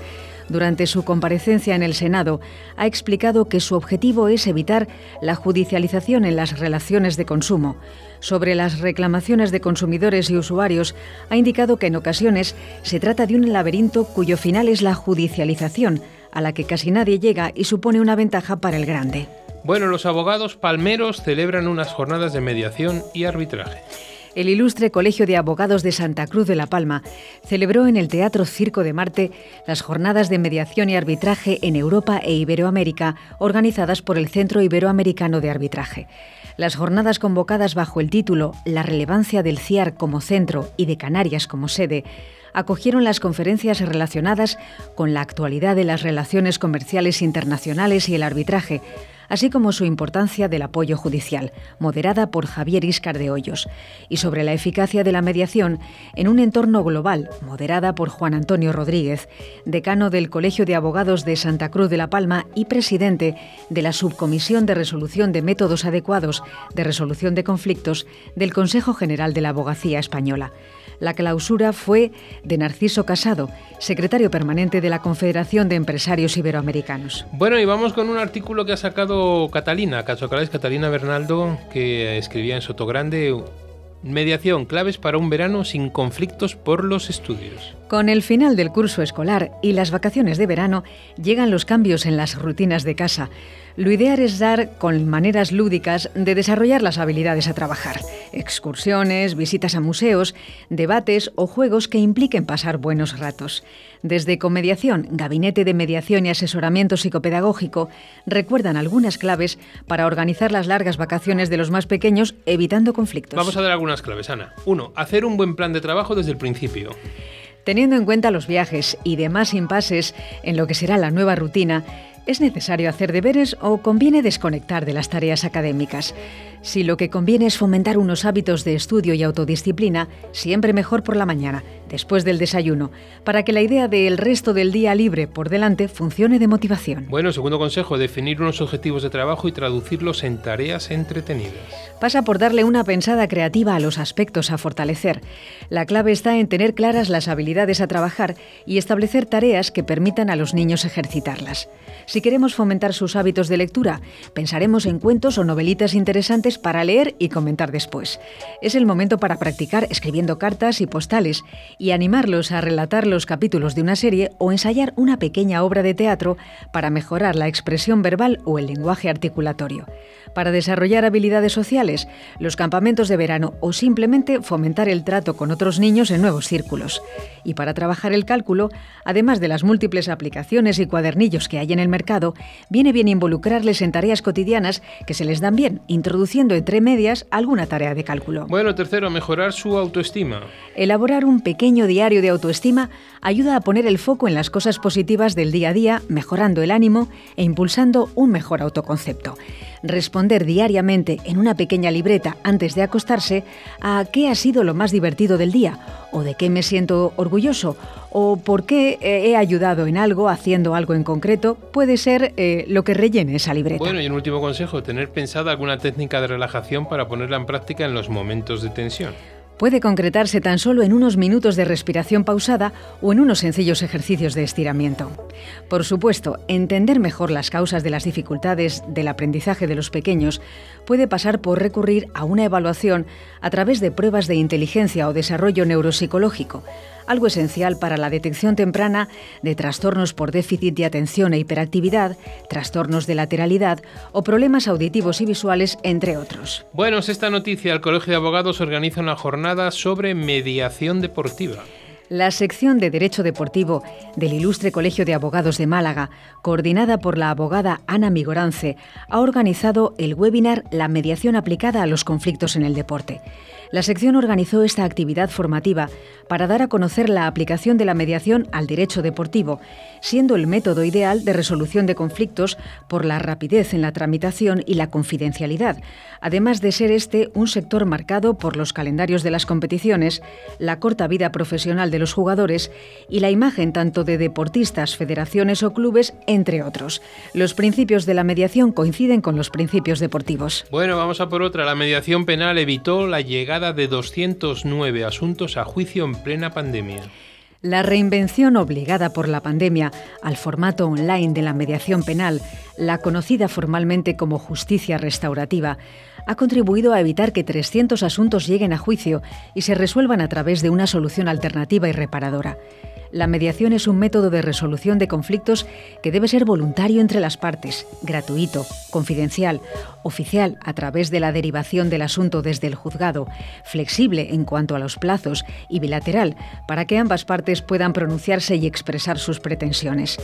Durante su comparecencia en el Senado, ha explicado que su objetivo es evitar la judicialización en las relaciones de consumo. Sobre las reclamaciones de consumidores y usuarios, ha indicado que en ocasiones se trata de un laberinto cuyo final es la judicialización, a la que casi nadie llega y supone una ventaja para el grande. Bueno, los abogados palmeros celebran unas jornadas de mediación y arbitraje. El ilustre Colegio de Abogados de Santa Cruz de la Palma celebró en el Teatro Circo de Marte las jornadas de mediación y arbitraje en Europa e Iberoamérica organizadas por el Centro Iberoamericano de Arbitraje. Las jornadas convocadas bajo el título La relevancia del CIAR como centro y de Canarias como sede acogieron las conferencias relacionadas con la actualidad de las relaciones comerciales internacionales y el arbitraje, así como su importancia del apoyo judicial, moderada por Javier Iscar de Hoyos, y sobre la eficacia de la mediación en un entorno global, moderada por Juan Antonio Rodríguez, decano del Colegio de Abogados de Santa Cruz de la Palma y presidente de la Subcomisión de Resolución de Métodos Adecuados de Resolución de Conflictos del Consejo General de la Abogacía Española. La clausura fue de Narciso Casado, secretario permanente de la Confederación de Empresarios Iberoamericanos. Bueno, y vamos con un artículo que ha sacado Catalina, Cachocales Catalina Bernaldo, que escribía en Sotogrande Mediación, claves para un verano sin conflictos por los estudios. Con el final del curso escolar y las vacaciones de verano, llegan los cambios en las rutinas de casa. Lo ideal es dar con maneras lúdicas de desarrollar las habilidades a trabajar. Excursiones, visitas a museos, debates o juegos que impliquen pasar buenos ratos. Desde Comediación, Gabinete de Mediación y Asesoramiento Psicopedagógico, recuerdan algunas claves para organizar las largas vacaciones de los más pequeños evitando conflictos. Vamos a dar algunas claves, Ana. Uno, hacer un buen plan de trabajo desde el principio. Teniendo en cuenta los viajes y demás impases en lo que será la nueva rutina, ¿Es necesario hacer deberes o conviene desconectar de las tareas académicas? Si lo que conviene es fomentar unos hábitos de estudio y autodisciplina, siempre mejor por la mañana, después del desayuno, para que la idea del resto del día libre por delante funcione de motivación. Bueno, segundo consejo, definir unos objetivos de trabajo y traducirlos en tareas entretenidas. Pasa por darle una pensada creativa a los aspectos a fortalecer. La clave está en tener claras las habilidades a trabajar y establecer tareas que permitan a los niños ejercitarlas. Si queremos fomentar sus hábitos de lectura, pensaremos en cuentos o novelitas interesantes para leer y comentar después. Es el momento para practicar escribiendo cartas y postales y animarlos a relatar los capítulos de una serie o ensayar una pequeña obra de teatro para mejorar la expresión verbal o el lenguaje articulatorio para desarrollar habilidades sociales, los campamentos de verano o simplemente fomentar el trato con otros niños en nuevos círculos. Y para trabajar el cálculo, además de las múltiples aplicaciones y cuadernillos que hay en el mercado, viene bien involucrarles en tareas cotidianas que se les dan bien, introduciendo entre medias alguna tarea de cálculo. Bueno, tercero, mejorar su autoestima. Elaborar un pequeño diario de autoestima ayuda a poner el foco en las cosas positivas del día a día, mejorando el ánimo e impulsando un mejor autoconcepto responder diariamente en una pequeña libreta antes de acostarse a qué ha sido lo más divertido del día, o de qué me siento orgulloso, o por qué he ayudado en algo haciendo algo en concreto, puede ser eh, lo que rellene esa libreta. Bueno, y un último consejo, tener pensada alguna técnica de relajación para ponerla en práctica en los momentos de tensión puede concretarse tan solo en unos minutos de respiración pausada o en unos sencillos ejercicios de estiramiento. Por supuesto, entender mejor las causas de las dificultades del aprendizaje de los pequeños puede pasar por recurrir a una evaluación a través de pruebas de inteligencia o desarrollo neuropsicológico, algo esencial para la detección temprana de trastornos por déficit de atención e hiperactividad, trastornos de lateralidad o problemas auditivos y visuales, entre otros. Bueno, esta noticia, el Colegio de Abogados organiza una jornada sobre mediación deportiva. La sección de Derecho Deportivo del Ilustre Colegio de Abogados de Málaga, coordinada por la abogada Ana Migorance, ha organizado el webinar La mediación aplicada a los conflictos en el deporte. La sección organizó esta actividad formativa para dar a conocer la aplicación de la mediación al derecho deportivo, siendo el método ideal de resolución de conflictos por la rapidez en la tramitación y la confidencialidad, además de ser este un sector marcado por los calendarios de las competiciones, la corta vida profesional de los jugadores y la imagen tanto de deportistas, federaciones o clubes, entre otros. Los principios de la mediación coinciden con los principios deportivos. Bueno, vamos a por otra. La mediación penal evitó la llegada de 209 asuntos a juicio en plena pandemia. La reinvención obligada por la pandemia al formato online de la mediación penal, la conocida formalmente como justicia restaurativa, ha contribuido a evitar que 300 asuntos lleguen a juicio y se resuelvan a través de una solución alternativa y reparadora. La mediación es un método de resolución de conflictos que debe ser voluntario entre las partes, gratuito, confidencial, oficial a través de la derivación del asunto desde el juzgado, flexible en cuanto a los plazos y bilateral para que ambas partes puedan pronunciarse y expresar sus pretensiones.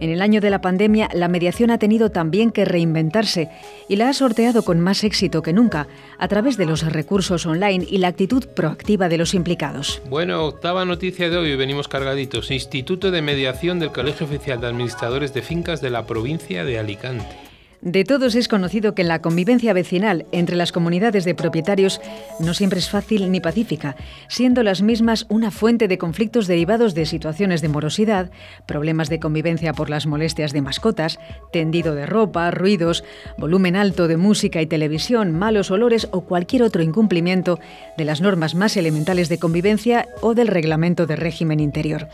En el año de la pandemia, la mediación ha tenido también que reinventarse y la ha sorteado con más éxito que nunca a través de los recursos online y la actitud proactiva de los implicados. Bueno, octava noticia de hoy, venimos cargaditos. Instituto de Mediación del Colegio Oficial de Administradores de Fincas de la provincia de Alicante. De todos es conocido que la convivencia vecinal entre las comunidades de propietarios no siempre es fácil ni pacífica, siendo las mismas una fuente de conflictos derivados de situaciones de morosidad, problemas de convivencia por las molestias de mascotas, tendido de ropa, ruidos, volumen alto de música y televisión, malos olores o cualquier otro incumplimiento de las normas más elementales de convivencia o del reglamento de régimen interior.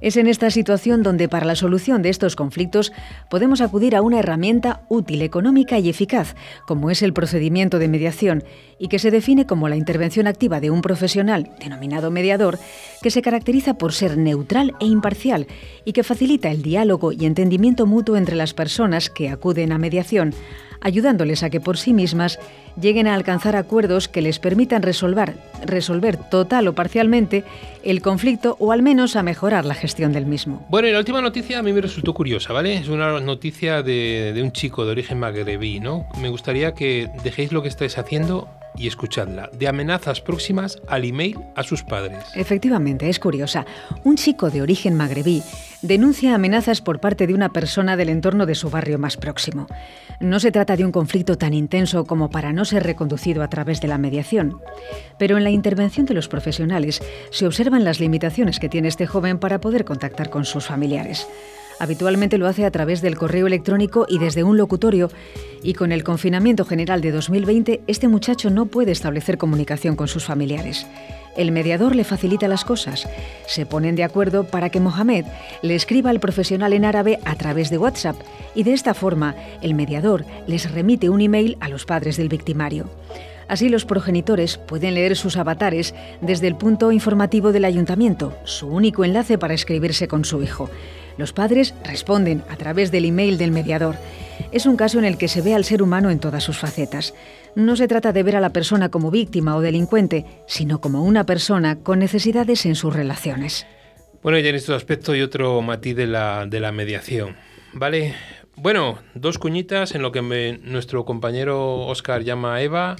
Es en esta situación donde para la solución de estos conflictos podemos acudir a una herramienta útil, económica y eficaz, como es el procedimiento de mediación, y que se define como la intervención activa de un profesional, denominado mediador, que se caracteriza por ser neutral e imparcial y que facilita el diálogo y entendimiento mutuo entre las personas que acuden a mediación ayudándoles a que por sí mismas lleguen a alcanzar acuerdos que les permitan resolver, resolver total o parcialmente el conflicto o al menos a mejorar la gestión del mismo. Bueno, y la última noticia a mí me resultó curiosa, ¿vale? Es una noticia de, de un chico de origen magrebí, ¿no? Me gustaría que dejéis lo que estáis haciendo y escuchadla, de amenazas próximas al email a sus padres. Efectivamente, es curiosa. Un chico de origen magrebí denuncia amenazas por parte de una persona del entorno de su barrio más próximo. No se trata de un conflicto tan intenso como para no ser reconducido a través de la mediación, pero en la intervención de los profesionales se observan las limitaciones que tiene este joven para poder contactar con sus familiares. Habitualmente lo hace a través del correo electrónico y desde un locutorio, y con el confinamiento general de 2020, este muchacho no puede establecer comunicación con sus familiares. El mediador le facilita las cosas. Se ponen de acuerdo para que Mohamed le escriba al profesional en árabe a través de WhatsApp y de esta forma el mediador les remite un email a los padres del victimario. Así los progenitores pueden leer sus avatares desde el punto informativo del ayuntamiento, su único enlace para escribirse con su hijo. Los padres responden a través del email del mediador. Es un caso en el que se ve al ser humano en todas sus facetas. No se trata de ver a la persona como víctima o delincuente, sino como una persona con necesidades en sus relaciones. Bueno, ya en este aspecto y otro matiz de la, de la mediación. ¿Vale? Bueno, dos cuñitas en lo que nuestro compañero Oscar llama Eva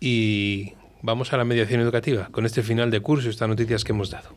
y vamos a la mediación educativa con este final de curso, estas noticias que hemos dado.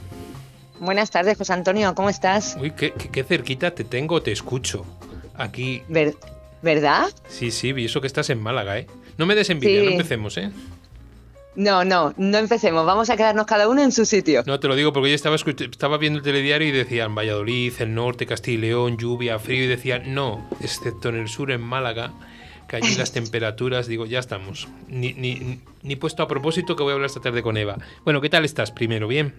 Buenas tardes, José Antonio, ¿cómo estás? Uy, qué, qué- qué cerquita te tengo, te escucho. Aquí. Ver- ¿Verdad? Sí, sí, y eso que estás en Málaga, ¿eh? No me des envidia, Sí. no empecemos, ¿eh? No, no, no empecemos, vamos a quedarnos cada uno en su sitio. No, te lo digo porque yo estaba, estaba viendo el telediario y decían Valladolid, el norte, Castilla y León, lluvia, frío, y decían no, excepto en el sur, en Málaga, que allí las temperaturas, digo, ya estamos. Ni, ni, ni puesto a propósito que voy a hablar esta tarde con Eva. Bueno, ¿qué tal estás primero? ¿Bien?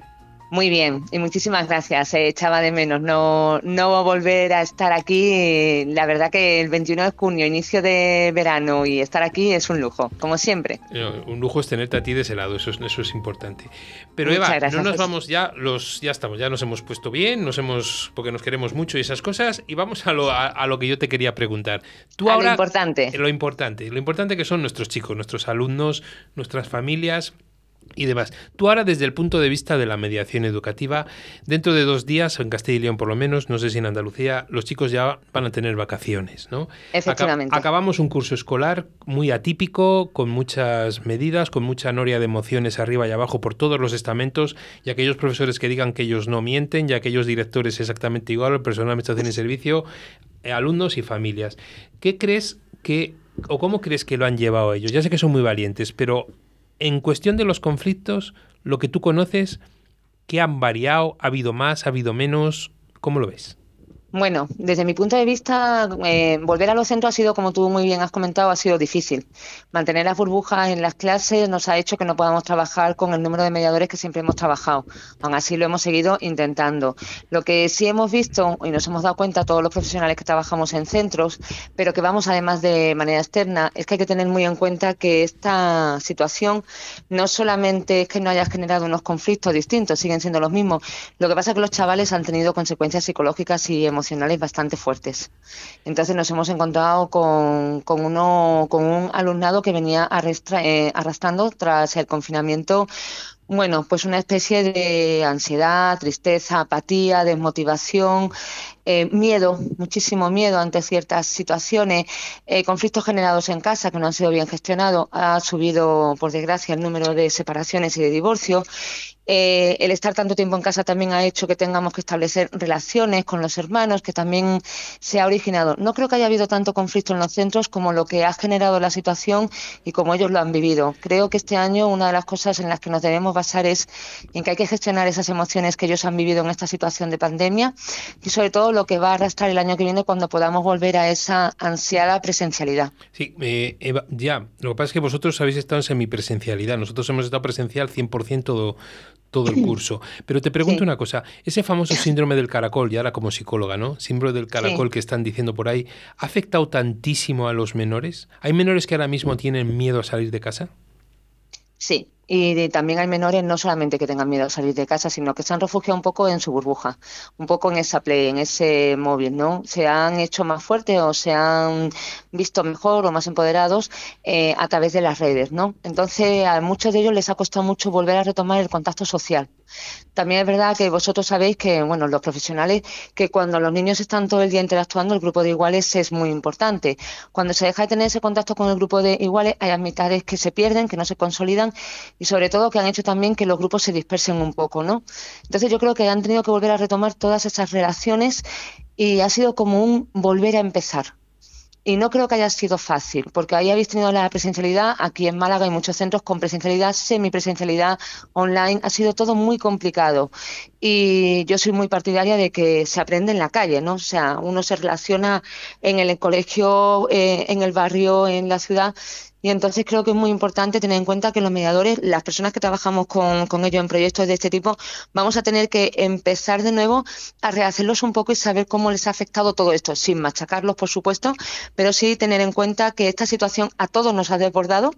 Muy bien, y muchísimas gracias. eh, echaba de menos no, no volver a estar aquí. La verdad que el 21 de junio, inicio de verano, y estar aquí es un lujo, como siempre. Eh, Un lujo es tenerte a ti de ese lado, eso es, eso es importante. Pero Muchas Eva, gracias, no nos vamos ya, los, ya estamos, ya nos hemos puesto bien, nos hemos, porque nos queremos mucho y esas cosas, y vamos a lo, a, a lo que yo te quería preguntar. Tú A lo ahora, importante. Lo importante, lo importante que son nuestros chicos, nuestros alumnos, nuestras familias y demás. Tú ahora desde el punto de vista de la mediación educativa, dentro de dos días, en Castilla y León por lo menos, no sé si en Andalucía, los chicos ya van a tener vacaciones, ¿no? Efectivamente. Aca- acabamos un curso escolar muy atípico, con muchas medidas, con mucha noria de emociones arriba y abajo por todos los estamentos, y aquellos profesores que digan que ellos no mienten, y aquellos directores exactamente igual, el personal de administración y servicio, eh, alumnos y familias. ¿Qué crees que, o cómo crees que lo han llevado ellos? Ya sé que son muy valientes, pero en cuestión de los conflictos, lo que tú conoces, ¿qué han variado? ¿Ha habido más? ¿Ha habido menos? ¿Cómo lo ves? Bueno, desde mi punto de vista, eh, volver a los centros ha sido, como tú muy bien has comentado, ha sido difícil. Mantener las burbujas en las clases nos ha hecho que no podamos trabajar con el número de mediadores que siempre hemos trabajado. Aún así lo hemos seguido intentando. Lo que sí hemos visto y nos hemos dado cuenta todos los profesionales que trabajamos en centros, pero que vamos además de manera externa, es que hay que tener muy en cuenta que esta situación no solamente es que no haya generado unos conflictos distintos, siguen siendo los mismos. Lo que pasa es que los chavales han tenido consecuencias psicológicas y emocionales bastante fuertes. Entonces nos hemos encontrado con, con uno, con un alumnado que venía arrastra- eh, arrastrando tras el confinamiento bueno, pues una especie de ansiedad, tristeza, apatía, desmotivación, eh, miedo, muchísimo miedo ante ciertas situaciones, eh, conflictos generados en casa que no han sido bien gestionados. Ha subido, por desgracia, el número de separaciones y de divorcios. Eh, el estar tanto tiempo en casa también ha hecho que tengamos que establecer relaciones con los hermanos, que también se ha originado. No creo que haya habido tanto conflicto en los centros como lo que ha generado la situación y como ellos lo han vivido. Creo que este año una de las cosas en las que nos debemos basar es en que hay que gestionar esas emociones que ellos han vivido en esta situación de pandemia y sobre todo lo que va a arrastrar el año que viene cuando podamos volver a esa ansiada presencialidad. Sí, eh, Eva, ya. Lo que pasa es que vosotros habéis estado en semipresencialidad. Nosotros hemos estado presencial 100% todo, todo el curso. Pero te pregunto Sí. una cosa. Ese famoso síndrome del caracol, y ahora como psicóloga, ¿no? Síndrome del caracol que están diciendo por ahí, ¿ha afectado tantísimo a los menores? ¿Hay menores que ahora mismo tienen miedo a salir de casa? Sí, y también hay menores no solamente que tengan miedo a salir de casa, sino que se han refugiado un poco en su burbuja, un poco en esa play, en ese móvil, ¿no? Se han hecho más fuertes o se han visto mejor o más empoderados eh, a través de las redes, ¿no? Entonces a muchos de ellos les ha costado mucho volver a retomar el contacto social. También es verdad que vosotros sabéis que, bueno, los profesionales, que cuando los niños están todo el día interactuando, el grupo de iguales es muy importante. Cuando se deja de tener ese contacto con el grupo de iguales, hay amistades que se pierden, que no se consolidan y sobre todo que han hecho también que los grupos se dispersen un poco, ¿no? Entonces yo creo que han tenido que volver a retomar todas esas relaciones y ha sido como un volver a empezar. Y no creo que haya sido fácil, porque ahí habéis tenido la presencialidad, aquí en Málaga hay muchos centros con presencialidad, semipresencialidad, online, ha sido todo muy complicado. Y yo soy muy partidaria de que se aprende en la calle, ¿no? O sea, uno se relaciona en el colegio, eh, en el barrio, en la ciudad, y entonces creo que es muy importante tener en cuenta que los mediadores, las personas que trabajamos con, con ellos en proyectos de este tipo, vamos a tener que empezar de nuevo a rehacerlos un poco y saber cómo les ha afectado todo esto, sin machacarlos, por supuesto, pero sí tener en cuenta que esta situación a todos nos ha desbordado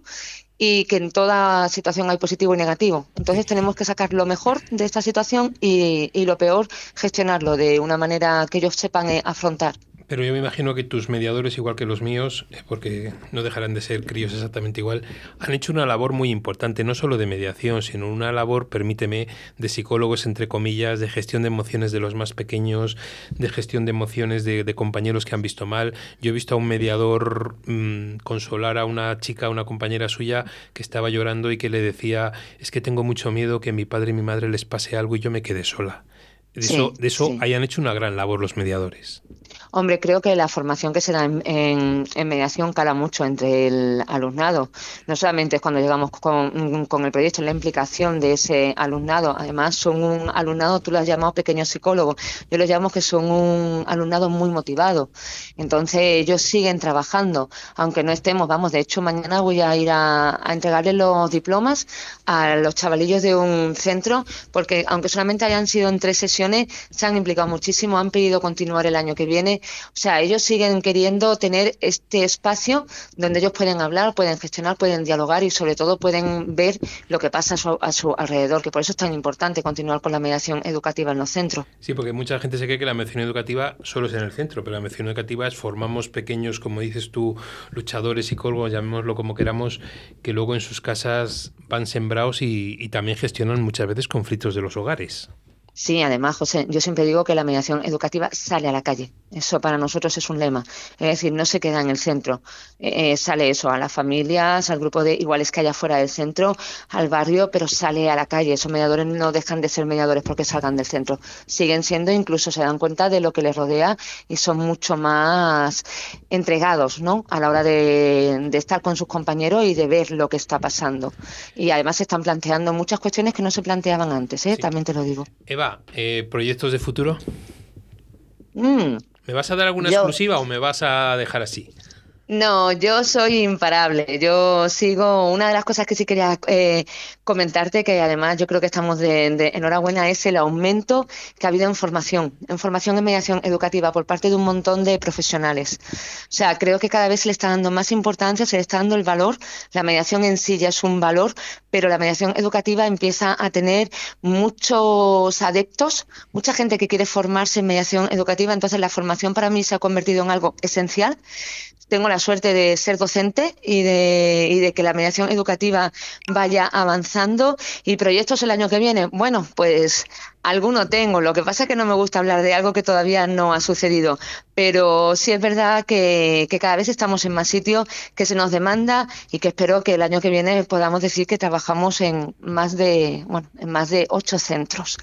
y que en toda situación hay positivo y negativo. Entonces tenemos que sacar lo mejor de esta situación y, y lo peor gestionarlo de una manera que ellos sepan eh, afrontar. Pero yo me imagino que tus mediadores, igual que los míos, eh, porque no dejarán de ser críos exactamente igual, han hecho una labor muy importante, no solo de mediación, sino una labor, permíteme, de psicólogos, entre comillas, de gestión de emociones de los más pequeños, de gestión de emociones de, compañeros que han visto mal. Yo he visto a un mediador mm, consolar a una chica, a una compañera suya, que estaba llorando y que le decía, es que tengo mucho miedo que mi padre y mi madre les pase algo y yo me quede sola. De eso, de eso hayan hecho una gran labor los mediadores. Hombre, creo que la formación que se da en, mediación cala mucho entre el alumnado. No solamente es cuando llegamos con, el proyecto, la implicación de ese alumnado. Además, son un alumnado, tú lo has llamado pequeño psicólogo. Yo lo llamo que son un alumnado muy motivado. Entonces, ellos siguen trabajando, aunque no estemos. Vamos, de hecho, mañana voy a ir a, a entregarles los diplomas a los chavalillos de un centro, porque aunque solamente hayan sido en tres sesiones, se han implicado muchísimo, han pedido continuar el año que viene o sea, ellos siguen queriendo tener este espacio donde ellos pueden hablar, pueden gestionar, pueden dialogar y sobre todo pueden ver lo que pasa a su, alrededor, que por eso es tan importante continuar con la mediación educativa en los centros. Sí, porque mucha gente se cree que la mediación educativa solo es en el centro, pero la mediación educativa es formamos pequeños, como dices tú, luchadores, psicólogos, llamémoslo como queramos, que luego en sus casas van sembrados y también gestionan muchas veces conflictos de los hogares. Sí, además, José, yo siempre digo que la mediación educativa sale a la calle. Eso para nosotros es un lema. Es decir, no se queda en el centro. Eh, eh, sale eso a las familias, al grupo de iguales que haya fuera del centro, al barrio, pero sale a la calle. Esos mediadores no dejan de ser mediadores porque salgan del centro. Siguen siendo, incluso se dan cuenta de lo que les rodea y son mucho más entregados, ¿no? A la hora de, estar con sus compañeros y de ver lo que está pasando. Y además se están planteando muchas cuestiones que no se planteaban antes, ¿eh? También te lo digo. Eh, ¿proyectos de futuro? Mm. ¿Me vas a dar alguna exclusiva o me vas a dejar así? No, yo soy imparable. Yo sigo. Una de las cosas que sí quería eh, comentarte, que además yo creo que estamos de, enhorabuena, es el aumento que ha habido en formación, en formación en mediación educativa por parte de un montón de profesionales. O sea, creo que cada vez se le está dando más importancia, se le está dando el valor. La mediación en sí ya es un valor, pero la mediación educativa empieza a tener muchos adeptos, mucha gente que quiere formarse en mediación educativa. Entonces, la formación para mí se ha convertido en algo esencial tengo la suerte de ser docente y de, y de que la mediación educativa vaya avanzando. ¿Y proyectos el año que viene? Bueno, pues alguno tengo. Lo que pasa es que no me gusta hablar de algo que todavía no ha sucedido. Pero sí es verdad que, que cada vez estamos en más sitios, que se nos demanda y que espero que el año que viene podamos decir que trabajamos en más de, bueno, en más de ocho centros,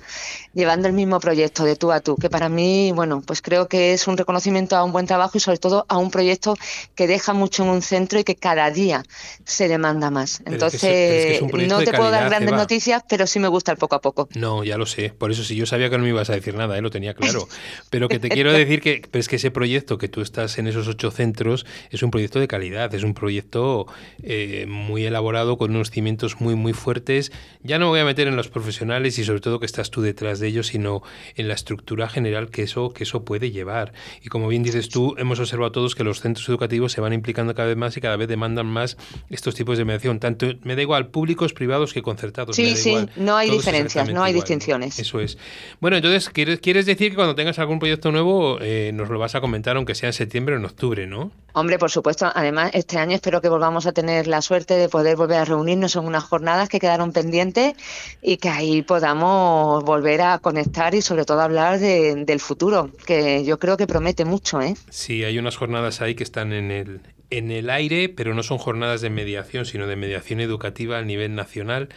llevando el mismo proyecto de tú a tú, que para mí, bueno, pues creo que es un reconocimiento a un buen trabajo y sobre todo a un proyecto que deja mucho en un centro y que cada día se demanda más. Entonces, no te puedo dar grandes noticias, pero sí me gusta el poco a poco. No, ya lo sé. Por eso sí, yo sabía que no me ibas a decir nada, ¿eh? lo tenía claro. Pero que te quiero decir que, es que ese proyecto que tú estás en esos ocho centros es un proyecto de calidad, es un proyecto eh, muy elaborado con unos cimientos muy, muy fuertes. Ya no me voy a meter en los profesionales y sobre todo que estás tú detrás de ellos, sino en la estructura general que eso, que eso puede llevar. Y como bien dices tú, hemos observado todos que los centros educativos se van implicando cada vez más y cada vez demandan más estos tipos de mediación. Tanto me da igual públicos, privados que concertados. Sí, sí, no hay diferencias, no hay distinciones. Eso es. Bueno, entonces, ¿quieres, ¿quieres decir que cuando tengas algún proyecto nuevo eh, nos lo vas a comentar, aunque sea en septiembre o en octubre, ¿no? Hombre, por supuesto. Además, este año espero que volvamos a tener la suerte de poder volver a reunirnos en unas jornadas que quedaron pendientes y que ahí podamos volver a conectar y sobre todo hablar del futuro, que yo creo que promete mucho, ¿eh? Sí, hay unas jornadas ahí que están en el, en el aire, pero no son jornadas de mediación, sino de mediación educativa a nivel nacional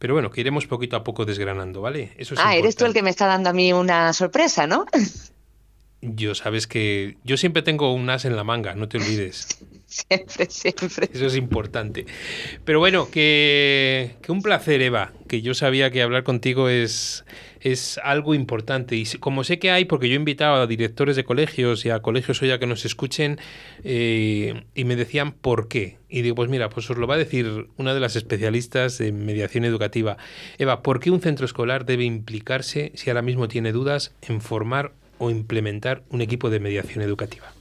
pero bueno, que iremos poquito a poco desgranando, ¿vale? Eso ah, eres tú el que me está dando a mí una sorpresa, ¿no? Yo sabes que yo siempre tengo un as en la manga, no te olvides. siempre, siempre. Eso es importante. Pero bueno, que, que un placer, Eva, que yo sabía que hablar contigo es es algo importante. Y como sé que hay, porque yo he invitado a directores de colegios y a colegios hoy a que nos escuchen eh, y me decían por qué. Y digo, pues mira, pues os lo va a decir una de las especialistas en mediación educativa. Eva, ¿por qué un centro escolar debe implicarse, si ahora mismo tiene dudas, en formar o implementar un equipo de mediación educativa?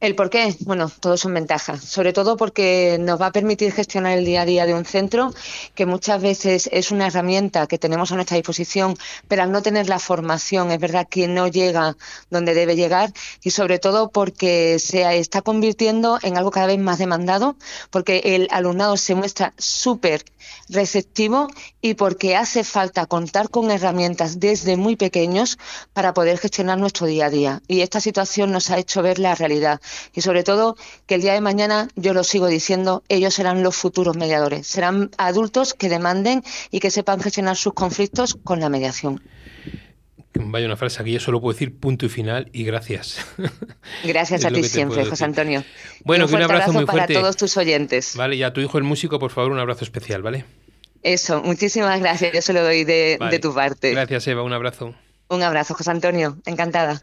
¿El por qué? Bueno, todos son ventajas, sobre todo porque nos va a permitir gestionar el día a día de un centro, que muchas veces es una herramienta que tenemos a nuestra disposición, pero al no tener la formación, es verdad que no llega donde debe llegar y sobre todo porque se está convirtiendo en algo cada vez más demandado, porque el alumnado se muestra súper receptivo y porque hace falta contar con herramientas desde muy pequeños para poder gestionar nuestro día a día. Y esta situación nos ha hecho ver la realidad y sobre todo que el día de mañana, yo lo sigo diciendo, ellos serán los futuros mediadores, serán adultos que demanden y que sepan gestionar sus conflictos con la mediación. Vaya una frase aquí yo solo puedo decir punto y final y gracias. Gracias a ti siempre, José Antonio. Bueno, un, un abrazo, muy fuerte para todos tus oyentes. Vale, y a tu hijo el músico, por favor, un abrazo especial, ¿vale? Eso, muchísimas gracias, yo se lo doy de, de tu parte. Gracias, Eva, un abrazo. Un abrazo, José Antonio, encantada.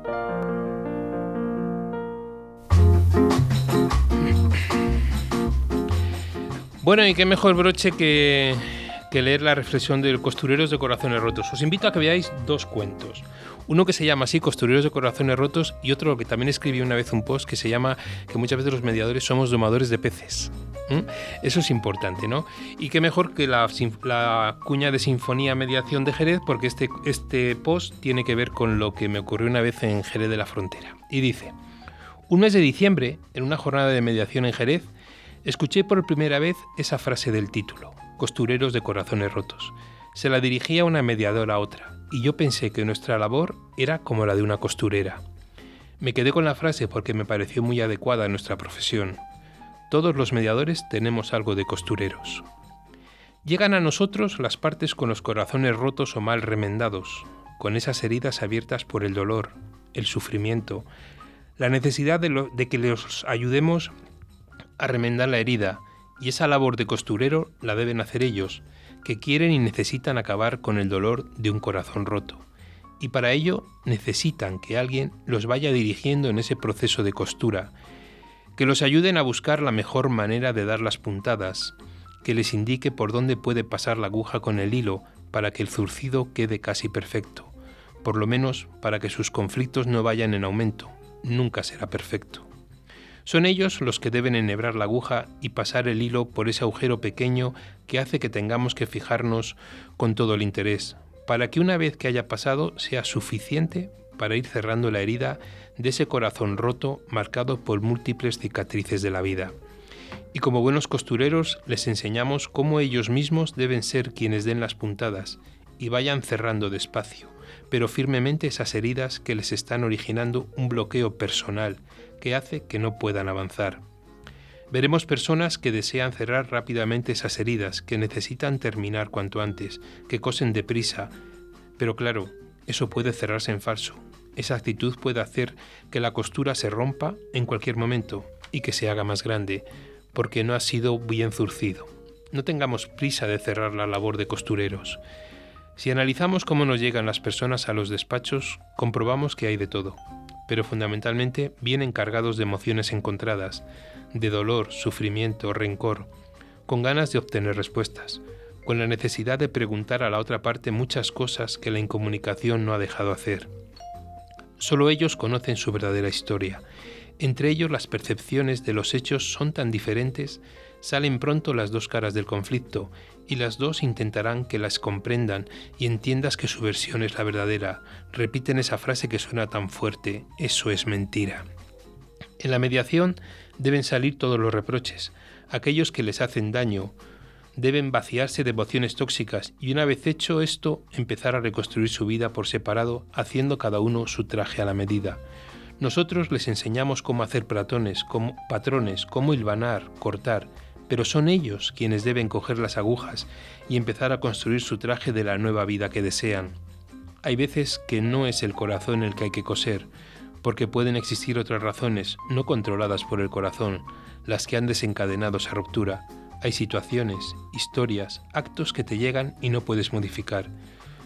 Bueno, y qué mejor broche que, leer la reflexión de Costureros de Corazones Rotos. Os invito a que veáis dos cuentos. Uno que se llama así, Costureros de Corazones Rotos, y otro que también escribí una vez un post que se llama que muchas veces los mediadores somos domadores de peces. Eso es importante, ¿no? Y qué mejor que la, la, cuña de Sinfonía Mediación de Jerez, porque este, este post tiene que ver con lo que me ocurrió una vez en Jerez de la Frontera. Y dice, un mes de diciembre, en una jornada de mediación en Jerez, Escuché por primera vez esa frase del título, costureros de corazones rotos. Se la dirigía una mediadora a otra, y yo pensé que nuestra labor era como la de una costurera. Me quedé con la frase porque me pareció muy adecuada a nuestra profesión. Todos los mediadores tenemos algo de costureros. Llegan a nosotros las partes con los corazones rotos o mal remendados, con esas heridas abiertas por el dolor, el sufrimiento, la necesidad de, de que los ayudemos a remendar la herida, y esa labor de costurero la deben hacer ellos, que quieren y necesitan acabar con el dolor de un corazón roto. Y para ello necesitan que alguien los vaya dirigiendo en ese proceso de costura, que los ayuden a buscar la mejor manera de dar las puntadas, que les indique por dónde puede pasar la aguja con el hilo para que el zurcido quede casi perfecto, por lo menos para que sus conflictos no vayan en aumento, nunca será perfecto. Son ellos los que deben enhebrar la aguja y pasar el hilo por ese agujero pequeño que hace que tengamos que fijarnos con todo el interés, para que una vez que haya pasado sea suficiente para ir cerrando la herida de ese corazón roto marcado por múltiples cicatrices de la vida. Y como buenos costureros les enseñamos cómo ellos mismos deben ser quienes den las puntadas y vayan cerrando despacio, pero firmemente esas heridas que les están originando un bloqueo personal que hace que no puedan avanzar. Veremos personas que desean cerrar rápidamente esas heridas, que necesitan terminar cuanto antes, que cosen deprisa, pero claro, eso puede cerrarse en falso. Esa actitud puede hacer que la costura se rompa en cualquier momento y que se haga más grande, porque no ha sido bien zurcido. No tengamos prisa de cerrar la labor de costureros. Si analizamos cómo nos llegan las personas a los despachos, comprobamos que hay de todo pero fundamentalmente vienen cargados de emociones encontradas, de dolor, sufrimiento, rencor, con ganas de obtener respuestas, con la necesidad de preguntar a la otra parte muchas cosas que la incomunicación no ha dejado hacer. Solo ellos conocen su verdadera historia. Entre ellos las percepciones de los hechos son tan diferentes, salen pronto las dos caras del conflicto y las dos intentarán que las comprendan y entiendas que su versión es la verdadera. Repiten esa frase que suena tan fuerte, eso es mentira. En la mediación deben salir todos los reproches, aquellos que les hacen daño, deben vaciarse de emociones tóxicas y una vez hecho esto empezar a reconstruir su vida por separado, haciendo cada uno su traje a la medida. Nosotros les enseñamos cómo hacer platones, cómo patrones, cómo hilvanar, cortar, pero son ellos quienes deben coger las agujas y empezar a construir su traje de la nueva vida que desean. Hay veces que no es el corazón el que hay que coser, porque pueden existir otras razones, no controladas por el corazón, las que han desencadenado esa ruptura. Hay situaciones, historias, actos que te llegan y no puedes modificar.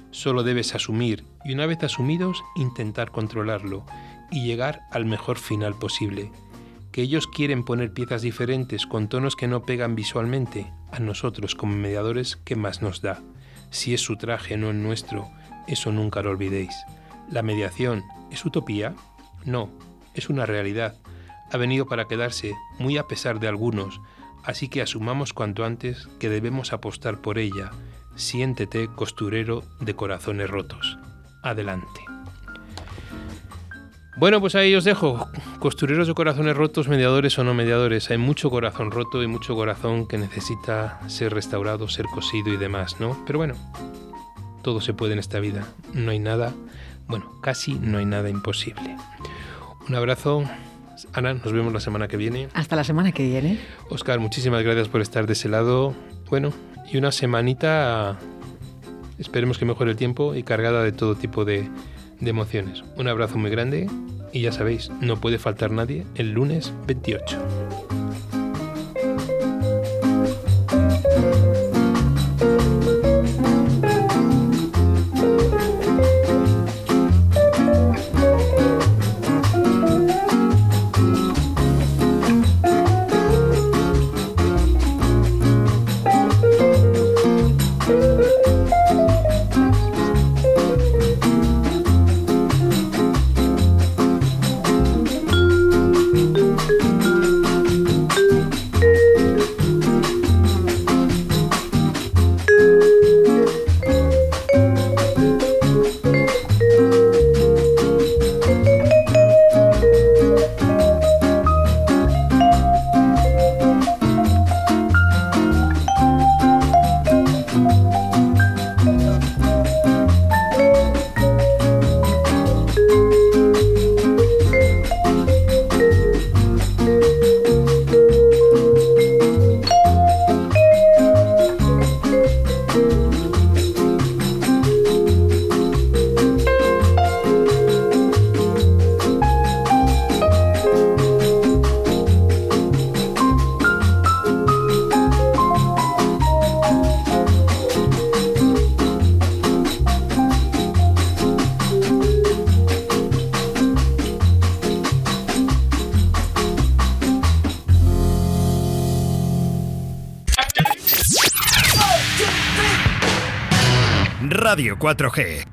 Solo debes asumir y una vez asumidos intentar controlarlo y llegar al mejor final posible. Que ellos quieren poner piezas diferentes con tonos que no pegan visualmente, a nosotros como mediadores, ¿qué más nos da? Si es su traje, no el nuestro, eso nunca lo olvidéis. La mediación, ¿es utopía? No, es una realidad. Ha venido para quedarse, muy a pesar de algunos, así que asumamos cuanto antes que debemos apostar por ella. Siéntete costurero de corazones rotos. Adelante. Bueno, pues ahí os dejo. Costureros de corazones rotos, mediadores o no mediadores. Hay mucho corazón roto y mucho corazón que necesita ser restaurado, ser cosido y demás, ¿no? Pero bueno, todo se puede en esta vida. No hay nada, bueno, casi no hay nada imposible. Un abrazo. Ana, nos vemos la semana que viene. Hasta la semana que viene. Oscar, muchísimas gracias por estar de ese lado. Bueno, y una semanita, esperemos que mejore el tiempo y cargada de todo tipo de de emociones. Un abrazo muy grande y ya sabéis, no puede faltar nadie el lunes 28. 4G.